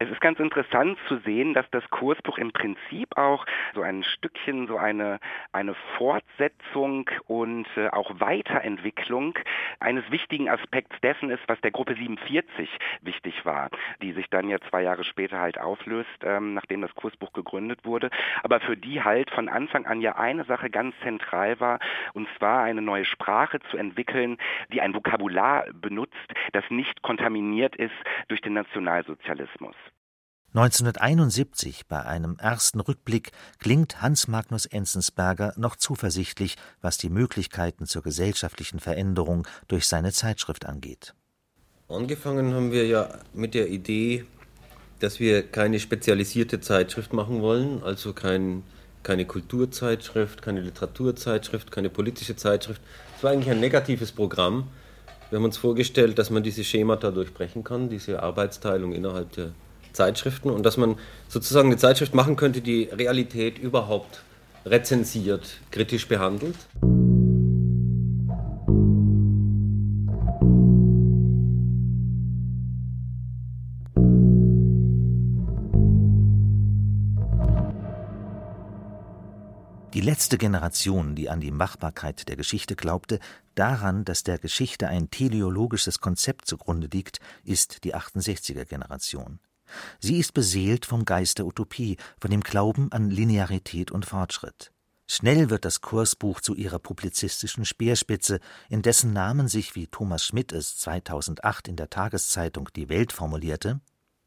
Es ist ganz interessant zu sehen, dass das Kursbuch im Prinzip auch so ein Stückchen so eine, eine Fortsetzung und äh, auch Weiterentwicklung eines wichtigen Aspekts dessen ist, was der Gruppe 47 wichtig war, die sich dann ja zwei Jahre später halt auflöst, ähm, nachdem das Kursbuch gegründet wurde, aber für die halt von Anfang an ja eine Sache ganz zentral war, und zwar eine neue Sprache zu entwickeln, die ein Vokabular benutzt, das nicht kontaminiert ist durch den Nationalsozialismus. 1971, bei einem ersten Rückblick, klingt Hans Magnus Enzensberger noch zuversichtlich, was die Möglichkeiten zur gesellschaftlichen Veränderung durch seine Zeitschrift angeht. Angefangen haben wir ja mit der Idee, dass wir keine spezialisierte Zeitschrift machen wollen, also kein, keine Kulturzeitschrift, keine Literaturzeitschrift, keine politische Zeitschrift. Es war eigentlich ein negatives Programm. Wir haben uns vorgestellt, dass man diese Schemata durchbrechen kann, diese Arbeitsteilung innerhalb der Zeitschriften und dass man sozusagen eine Zeitschrift machen könnte, die Realität überhaupt rezensiert, kritisch behandelt. Die letzte Generation, die an die Machbarkeit der Geschichte glaubte, daran, dass der Geschichte ein teleologisches Konzept zugrunde liegt, ist die 68er Generation. Sie ist beseelt vom Geist der Utopie, von dem Glauben an Linearität und Fortschritt. Schnell wird das Kursbuch zu ihrer publizistischen Speerspitze, in dessen Namen sich, wie Thomas Schmidt es 2008 in der Tageszeitung Die Welt formulierte,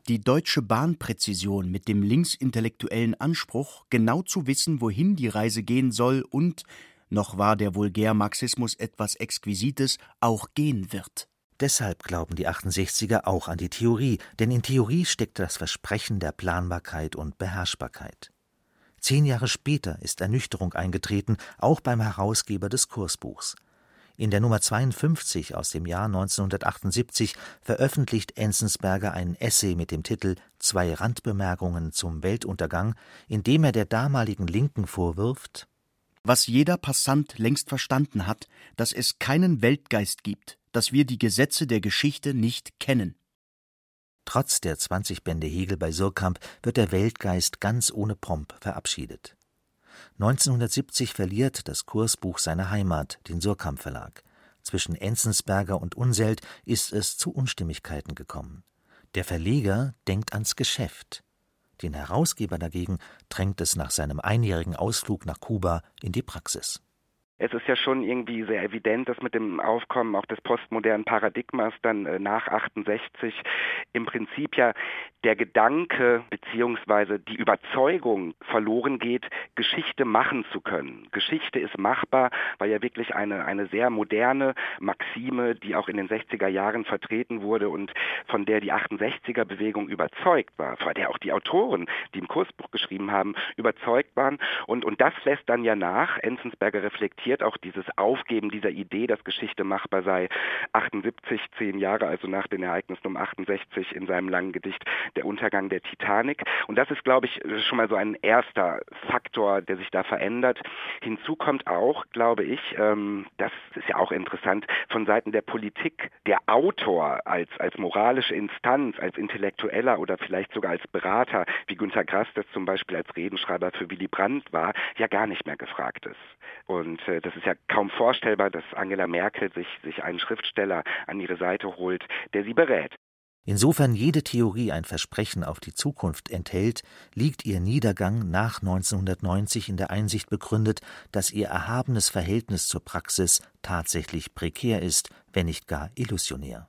die deutsche Bahnpräzision mit dem linksintellektuellen Anspruch, genau zu wissen, wohin die Reise gehen soll und, noch war der Vulgärmarxismus etwas Exquisites, auch gehen wird. Deshalb glauben die 68er auch an die Theorie, denn in Theorie steckt das Versprechen der Planbarkeit und Beherrschbarkeit. Zehn Jahre später ist Ernüchterung eingetreten, auch beim Herausgeber des Kursbuchs. In der Nummer 52 aus dem Jahr 1978 veröffentlicht Enzensberger ein Essay mit dem Titel Zwei Randbemerkungen zum Weltuntergang, in dem er der damaligen Linken vorwirft, was jeder Passant längst verstanden hat, dass es keinen Weltgeist gibt, dass wir die Gesetze der Geschichte nicht kennen. Trotz der 20 Bände Hegel bei Surkamp wird der Weltgeist ganz ohne Pomp verabschiedet. 1970 verliert das Kursbuch seine Heimat, den Surkamp Verlag. Zwischen Enzensberger und Unselt ist es zu Unstimmigkeiten gekommen. Der Verleger denkt ans Geschäft. Den Herausgeber dagegen drängt es nach seinem einjährigen Ausflug nach Kuba in die Praxis. Es ist ja schon irgendwie sehr evident, dass mit dem Aufkommen auch des postmodernen Paradigmas dann äh, nach 68 im Prinzip ja der Gedanke beziehungsweise die Überzeugung verloren geht, Geschichte machen zu können. Geschichte ist machbar, weil ja wirklich eine, eine sehr moderne Maxime, die auch in den 60er Jahren vertreten wurde und von der die 68er Bewegung überzeugt war, von der auch die Autoren, die im Kursbuch geschrieben haben, überzeugt waren. Und, und das lässt dann ja nach. Enzensberger reflektiert reflektiert auch dieses Aufgeben dieser Idee, dass Geschichte machbar sei. 78, zehn Jahre, also nach den Ereignissen um 68 in seinem langen Gedicht Der Untergang der Titanic. Und das ist, glaube ich, schon mal so ein erster Faktor, der sich da verändert. Hinzu kommt auch, glaube ich, ähm, das ist ja auch interessant, von Seiten der Politik, der Autor als, als moralische Instanz, als Intellektueller oder vielleicht sogar als Berater, wie Günter Grass das zum Beispiel als Redenschreiber für Willy Brandt war, ja gar nicht mehr gefragt ist. Und äh, das ist ja kaum vorstellbar, dass Angela Merkel sich, sich einen Schriftsteller an ihre Seite holt, der sie berät. Insofern jede Theorie ein Versprechen auf die Zukunft enthält, liegt ihr Niedergang nach 1990 in der Einsicht begründet, dass ihr erhabenes Verhältnis zur Praxis tatsächlich prekär ist, wenn nicht gar illusionär.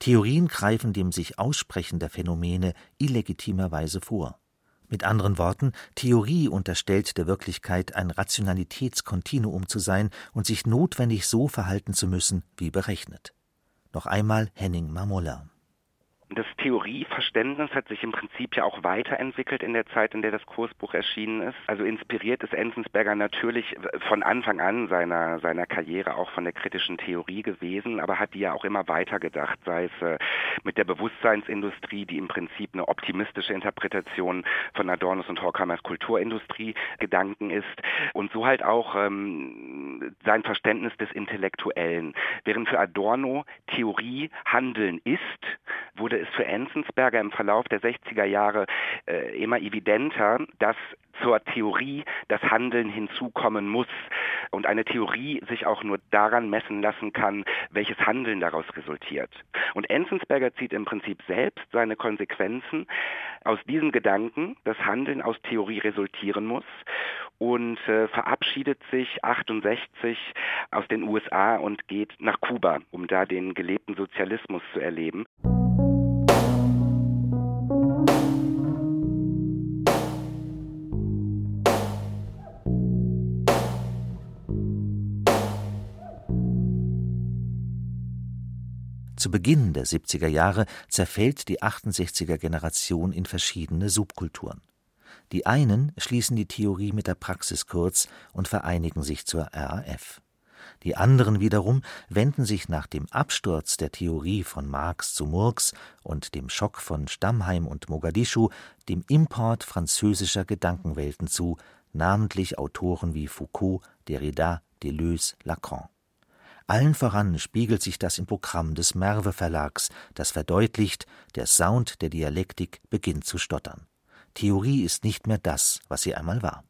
Theorien greifen dem sich Aussprechen der Phänomene illegitimerweise vor. Mit anderen Worten, Theorie unterstellt der Wirklichkeit ein Rationalitätskontinuum zu sein und sich notwendig so verhalten zu müssen wie berechnet. Noch einmal Henning Mamola. Das Theorieverständnis hat sich im Prinzip ja auch weiterentwickelt in der Zeit, in der das Kursbuch erschienen ist. Also inspiriert ist Enzensberger natürlich von Anfang an seiner, seiner Karriere auch von der kritischen Theorie gewesen, aber hat die ja auch immer weitergedacht, sei es äh, mit der Bewusstseinsindustrie, die im Prinzip eine optimistische Interpretation von Adornos und Horkheimers Kulturindustrie Gedanken ist und so halt auch ähm, sein Verständnis des Intellektuellen. Während für Adorno Theorie Handeln ist, wurde es für Enzensberger im Verlauf der 60er Jahre äh, immer evidenter, dass zur Theorie das Handeln hinzukommen muss und eine Theorie sich auch nur daran messen lassen kann, welches Handeln daraus resultiert. Und Enzensberger zieht im Prinzip selbst seine Konsequenzen aus diesem Gedanken, dass Handeln aus Theorie resultieren muss und äh, verabschiedet sich 68 aus den USA und geht nach Kuba, um da den gelebten Sozialismus zu erleben. Zu Beginn der 70er Jahre zerfällt die 68er Generation in verschiedene Subkulturen. Die einen schließen die Theorie mit der Praxis kurz und vereinigen sich zur RAF. Die anderen wiederum wenden sich nach dem Absturz der Theorie von Marx zu Murks und dem Schock von Stammheim und Mogadischu dem Import französischer Gedankenwelten zu, namentlich Autoren wie Foucault, Derrida, Deleuze, Lacan. Allen voran spiegelt sich das im Programm des Merve Verlags, das verdeutlicht, der Sound der Dialektik beginnt zu stottern. Theorie ist nicht mehr das, was sie einmal war.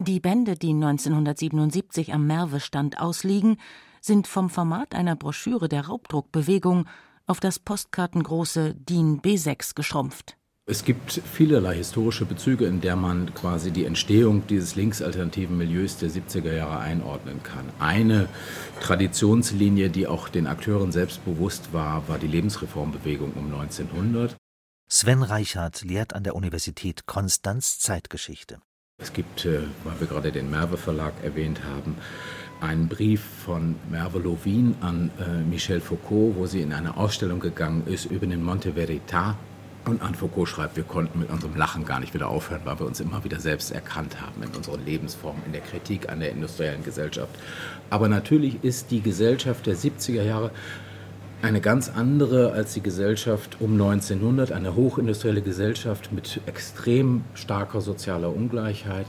Die Bände, die 1977 am Merve-Stand ausliegen, sind vom Format einer Broschüre der Raubdruckbewegung auf das postkartengroße DIN B6 geschrumpft. Es gibt vielerlei historische Bezüge, in der man quasi die Entstehung dieses linksalternativen Milieus der 70er Jahre einordnen kann. Eine Traditionslinie, die auch den Akteuren selbst bewusst war, war die Lebensreformbewegung um 1900. Sven Reichardt lehrt an der Universität Konstanz Zeitgeschichte. Es gibt, äh, weil wir gerade den Merve Verlag erwähnt haben, einen Brief von Merve Lovin an äh, Michel Foucault, wo sie in eine Ausstellung gegangen ist über den Monte Verita, und Anne Foucault schreibt, wir konnten mit unserem Lachen gar nicht wieder aufhören, weil wir uns immer wieder selbst erkannt haben in unseren Lebensformen, in der Kritik an der industriellen Gesellschaft. Aber natürlich ist die Gesellschaft der 70er Jahre eine ganz andere als die Gesellschaft um 1900, eine hochindustrielle Gesellschaft mit extrem starker sozialer Ungleichheit.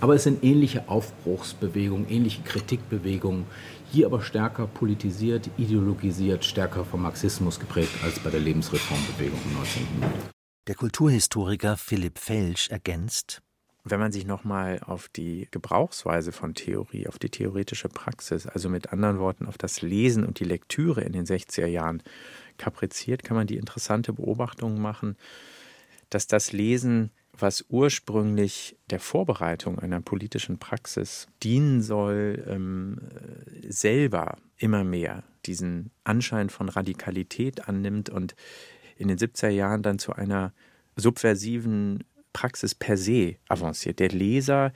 Aber es sind ähnliche Aufbruchsbewegungen, ähnliche Kritikbewegungen, hier aber stärker politisiert, ideologisiert, stärker vom Marxismus geprägt als bei der Lebensreformbewegung um 1900. Der Kulturhistoriker Philipp Felsch ergänzt, wenn man sich nochmal auf die Gebrauchsweise von Theorie, auf die theoretische Praxis, also mit anderen Worten auf das Lesen und die Lektüre in den 60er Jahren kapriziert, kann man die interessante Beobachtung machen, dass das Lesen was ursprünglich der Vorbereitung einer politischen Praxis dienen soll, ähm, selber immer mehr diesen Anschein von Radikalität annimmt und in den 70er Jahren dann zu einer subversiven Praxis per se avanciert. Der Leser,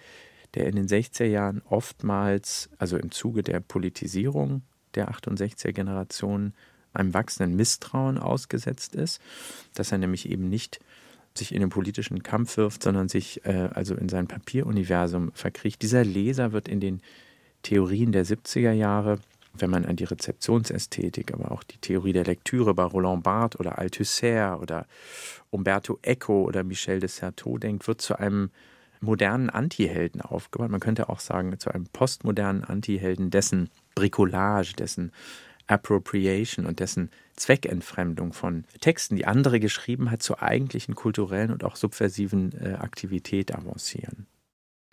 der in den 60er Jahren oftmals, also im Zuge der Politisierung der 68er Generation, einem wachsenden Misstrauen ausgesetzt ist, dass er nämlich eben nicht sich in den politischen Kampf wirft, sondern sich äh, also in sein Papieruniversum verkriecht. Dieser Leser wird in den Theorien der 70er Jahre, wenn man an die Rezeptionsästhetik, aber auch die Theorie der Lektüre bei Roland Barthes oder Althusser oder Umberto Eco oder Michel de Certeau denkt, wird zu einem modernen Antihelden aufgebaut. Man könnte auch sagen, zu einem postmodernen Antihelden, dessen Bricolage, dessen Appropriation und dessen Zweckentfremdung von Texten, die andere geschrieben hat, zur eigentlichen kulturellen und auch subversiven äh, Aktivität avancieren.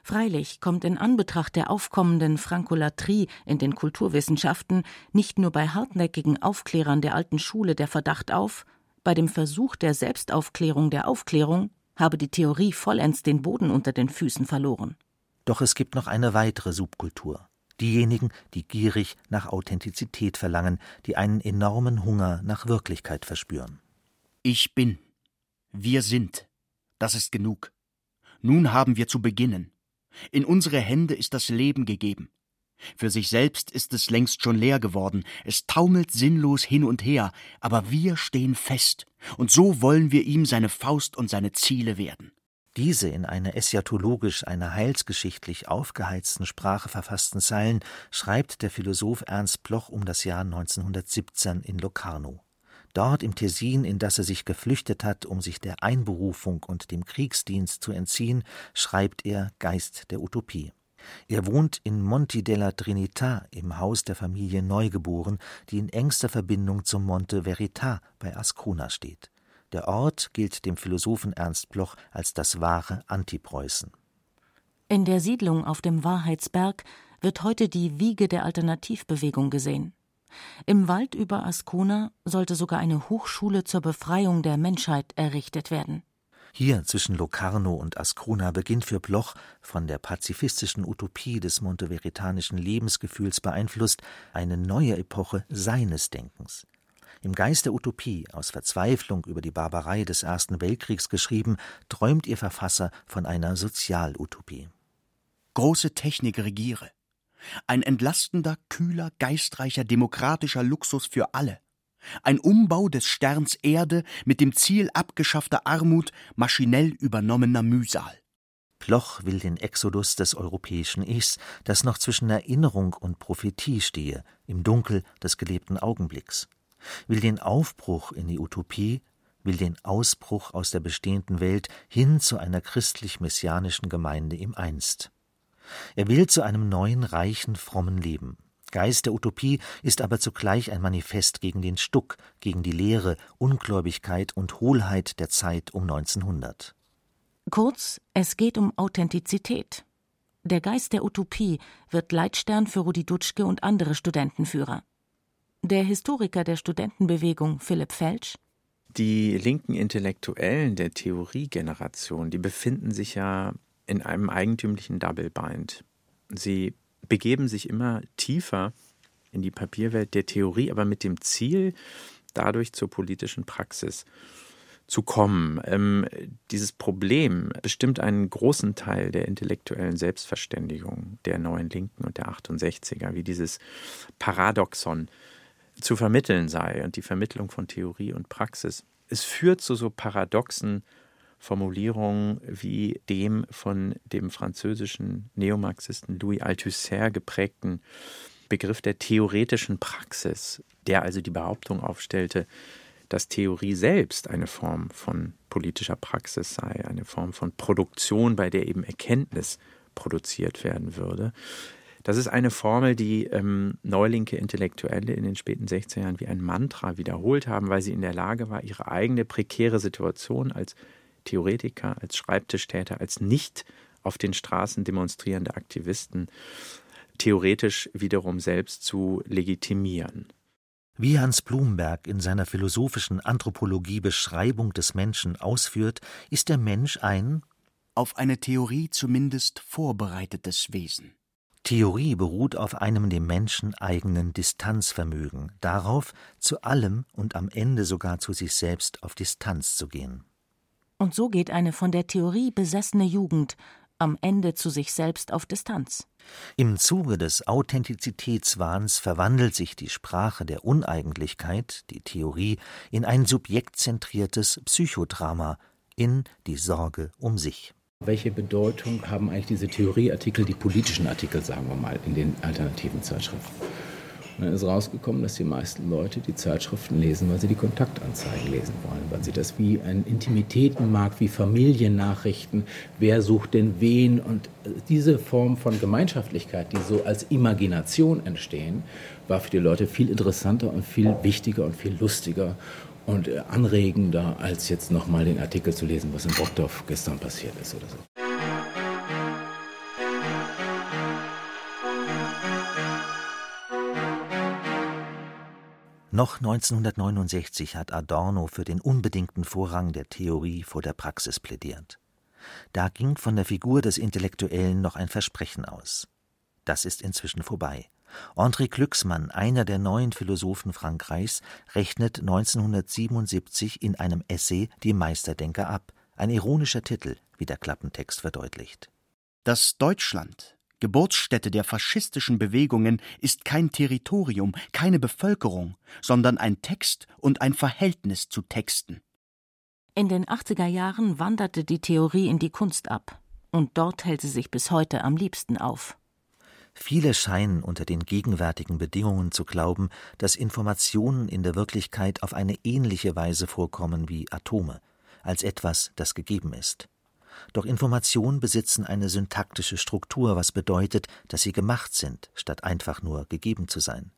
Freilich kommt in Anbetracht der aufkommenden Frankolatrie in den Kulturwissenschaften nicht nur bei hartnäckigen Aufklärern der alten Schule der Verdacht auf, bei dem Versuch der Selbstaufklärung der Aufklärung habe die Theorie vollends den Boden unter den Füßen verloren. Doch es gibt noch eine weitere Subkultur, diejenigen, die gierig nach Authentizität verlangen, die einen enormen Hunger nach Wirklichkeit verspüren. Ich bin. Wir sind. Das ist genug. Nun haben wir zu beginnen. In unsere Hände ist das Leben gegeben. Für sich selbst ist es längst schon leer geworden, es taumelt sinnlos hin und her, aber wir stehen fest, und so wollen wir ihm seine Faust und seine Ziele werden. Diese in einer eschatologisch, einer heilsgeschichtlich aufgeheizten Sprache verfassten Zeilen schreibt der Philosoph Ernst Bloch um das Jahr 1917 in Locarno. Dort im Tessin, in das er sich geflüchtet hat, um sich der Einberufung und dem Kriegsdienst zu entziehen, schreibt er Geist der Utopie. Er wohnt in Monti della Trinità im Haus der Familie Neugeboren, die in engster Verbindung zum Monte Verità bei Ascona steht. Der Ort gilt dem Philosophen Ernst Bloch als das wahre Antipreußen. In der Siedlung auf dem Wahrheitsberg wird heute die Wiege der Alternativbewegung gesehen. Im Wald über Ascona sollte sogar eine Hochschule zur Befreiung der Menschheit errichtet werden. Hier zwischen Locarno und Ascona beginnt für Bloch, von der pazifistischen Utopie des monteveritanischen Lebensgefühls beeinflusst, eine neue Epoche seines Denkens. Im Geist der Utopie, aus Verzweiflung über die Barbarei des Ersten Weltkriegs geschrieben, träumt ihr Verfasser von einer Sozialutopie. Große Technik regiere. Ein entlastender, kühler, geistreicher, demokratischer Luxus für alle. Ein Umbau des Sterns Erde mit dem Ziel abgeschaffter Armut, maschinell übernommener Mühsal. Ploch will den Exodus des europäischen Ichs, das noch zwischen Erinnerung und Prophetie stehe, im Dunkel des gelebten Augenblicks, will den Aufbruch in die Utopie, will den Ausbruch aus der bestehenden Welt hin zu einer christlich-messianischen Gemeinde im Einst. Er will zu einem neuen, reichen, frommen Leben. Geist der Utopie ist aber zugleich ein Manifest gegen den Stuck, gegen die Leere, Ungläubigkeit und Hohlheit der Zeit um 1900. Kurz, es geht um Authentizität. Der Geist der Utopie wird Leitstern für Rudi Dutschke und andere Studentenführer. Der Historiker der Studentenbewegung Philipp Felsch die linken Intellektuellen der Theoriegeneration, die befinden sich ja in einem eigentümlichen Double Bind. Sie begeben sich immer tiefer in die Papierwelt der Theorie, aber mit dem Ziel, dadurch zur politischen Praxis zu kommen. Ähm, dieses Problem bestimmt einen großen Teil der intellektuellen Selbstverständigung der neuen Linken und der 68er, wie dieses Paradoxon zu vermitteln sei und die Vermittlung von Theorie und Praxis. Es führt zu so paradoxen Formulierungen wie dem von dem französischen Neomarxisten Louis Althusser geprägten Begriff der theoretischen Praxis, der also die Behauptung aufstellte, dass Theorie selbst eine Form von politischer Praxis sei, eine Form von Produktion, bei der eben Erkenntnis produziert werden würde. Das ist eine Formel, die ähm, neulinke Intellektuelle in den späten 60er Jahren wie ein Mantra wiederholt haben, weil sie in der Lage war, ihre eigene prekäre Situation als Theoretiker, als Schreibtischtäter, als nicht auf den Straßen demonstrierende Aktivisten theoretisch wiederum selbst zu legitimieren. Wie Hans Blumberg in seiner philosophischen Anthropologie Beschreibung des Menschen ausführt, ist der Mensch ein auf eine Theorie zumindest vorbereitetes Wesen. Theorie beruht auf einem dem Menschen eigenen Distanzvermögen, darauf, zu allem und am Ende sogar zu sich selbst auf Distanz zu gehen. Und so geht eine von der Theorie besessene Jugend am Ende zu sich selbst auf Distanz. Im Zuge des Authentizitätswahns verwandelt sich die Sprache der Uneigentlichkeit, die Theorie, in ein subjektzentriertes Psychodrama, in die Sorge um sich. Welche Bedeutung haben eigentlich diese Theorieartikel, die politischen Artikel, sagen wir mal, in den alternativen Zeitschriften? Und dann ist rausgekommen, dass die meisten Leute die Zeitschriften lesen, weil sie die Kontaktanzeigen lesen wollen, weil sie das wie ein Intimitätenmarkt, wie Familiennachrichten, wer sucht denn wen und diese Form von Gemeinschaftlichkeit, die so als Imagination entstehen, war für die Leute viel interessanter und viel wichtiger und viel lustiger und anregender, als jetzt nochmal den Artikel zu lesen, was in Brockdorf gestern passiert ist oder so. Noch 1969 hat Adorno für den unbedingten Vorrang der Theorie vor der Praxis plädiert. Da ging von der Figur des Intellektuellen noch ein Versprechen aus. Das ist inzwischen vorbei. André Glücksmann, einer der neuen Philosophen Frankreichs, rechnet 1977 in einem Essay die Meisterdenker ab. Ein ironischer Titel, wie der Klappentext verdeutlicht. Das Deutschland Geburtsstätte der faschistischen Bewegungen ist kein Territorium, keine Bevölkerung, sondern ein Text und ein Verhältnis zu Texten. In den 80er Jahren wanderte die Theorie in die Kunst ab, und dort hält sie sich bis heute am liebsten auf. Viele scheinen unter den gegenwärtigen Bedingungen zu glauben, dass Informationen in der Wirklichkeit auf eine ähnliche Weise vorkommen wie Atome, als etwas, das gegeben ist. Doch Informationen besitzen eine syntaktische Struktur, was bedeutet, dass sie gemacht sind, statt einfach nur gegeben zu sein.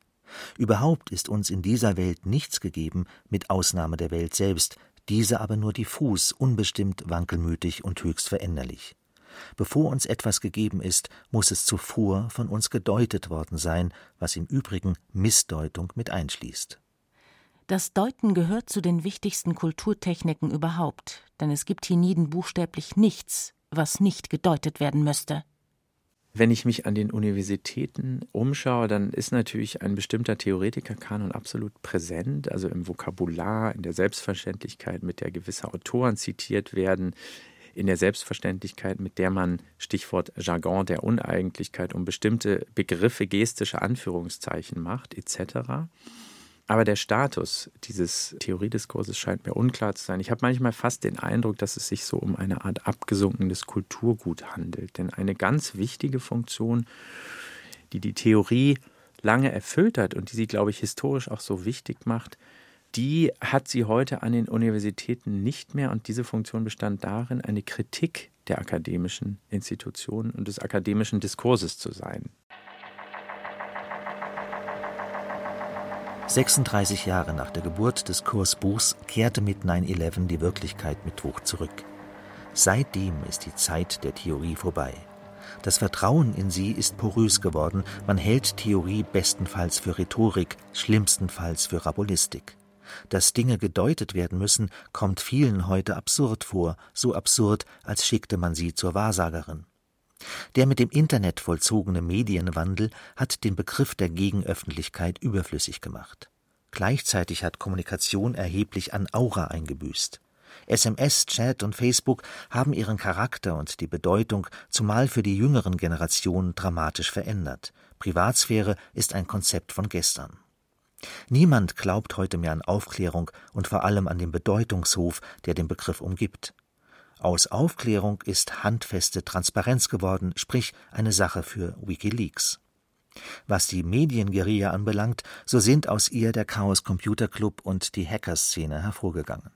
Überhaupt ist uns in dieser Welt nichts gegeben, mit Ausnahme der Welt selbst, diese aber nur diffus, unbestimmt, wankelmütig und höchst veränderlich. Bevor uns etwas gegeben ist, muss es zuvor von uns gedeutet worden sein, was im Übrigen Missdeutung mit einschließt. Das Deuten gehört zu den wichtigsten Kulturtechniken überhaupt, denn es gibt hienieden buchstäblich nichts, was nicht gedeutet werden müsste. Wenn ich mich an den Universitäten umschaue, dann ist natürlich ein bestimmter Theoretikerkanon absolut präsent, also im Vokabular, in der Selbstverständlichkeit, mit der gewisse Autoren zitiert werden, in der Selbstverständlichkeit, mit der man Stichwort Jargon der Uneigentlichkeit um bestimmte Begriffe gestische Anführungszeichen macht, etc. Aber der Status dieses Theoriediskurses scheint mir unklar zu sein. Ich habe manchmal fast den Eindruck, dass es sich so um eine Art abgesunkenes Kulturgut handelt. Denn eine ganz wichtige Funktion, die die Theorie lange erfüllt hat und die sie, glaube ich, historisch auch so wichtig macht, die hat sie heute an den Universitäten nicht mehr. Und diese Funktion bestand darin, eine Kritik der akademischen Institutionen und des akademischen Diskurses zu sein. 36 Jahre nach der Geburt des Kursbuchs kehrte mit 9-11 die Wirklichkeit mit Wucht zurück. Seitdem ist die Zeit der Theorie vorbei. Das Vertrauen in sie ist porös geworden, man hält Theorie bestenfalls für Rhetorik, schlimmstenfalls für Rabulistik. Dass Dinge gedeutet werden müssen, kommt vielen heute absurd vor, so absurd, als schickte man sie zur Wahrsagerin. Der mit dem Internet vollzogene Medienwandel hat den Begriff der Gegenöffentlichkeit überflüssig gemacht. Gleichzeitig hat Kommunikation erheblich an Aura eingebüßt. SMS, Chat und Facebook haben ihren Charakter und die Bedeutung zumal für die jüngeren Generationen dramatisch verändert. Privatsphäre ist ein Konzept von gestern. Niemand glaubt heute mehr an Aufklärung und vor allem an den Bedeutungshof, der den Begriff umgibt. Aus Aufklärung ist handfeste Transparenz geworden, sprich eine Sache für Wikileaks. Was die Medienguerilla anbelangt, so sind aus ihr der Chaos Computer Club und die Hackerszene hervorgegangen.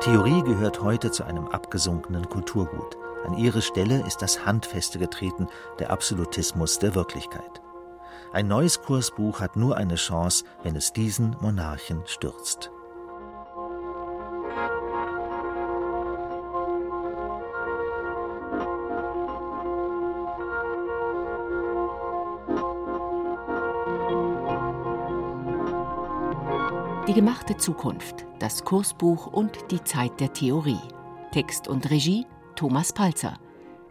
Theorie gehört heute zu einem abgesunkenen Kulturgut. An ihre Stelle ist das Handfeste getreten, der Absolutismus der Wirklichkeit. Ein neues Kursbuch hat nur eine Chance, wenn es diesen Monarchen stürzt. Die gemachte Zukunft, das Kursbuch und die Zeit der Theorie. Text und Regie Thomas Palzer.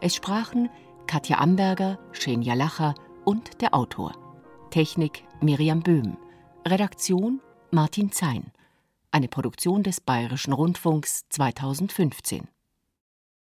Es sprachen Katja Amberger, Schenja Lacher und der Autor. Technik Miriam Böhm. Redaktion Martin Zein. Eine Produktion des Bayerischen Rundfunks 2015.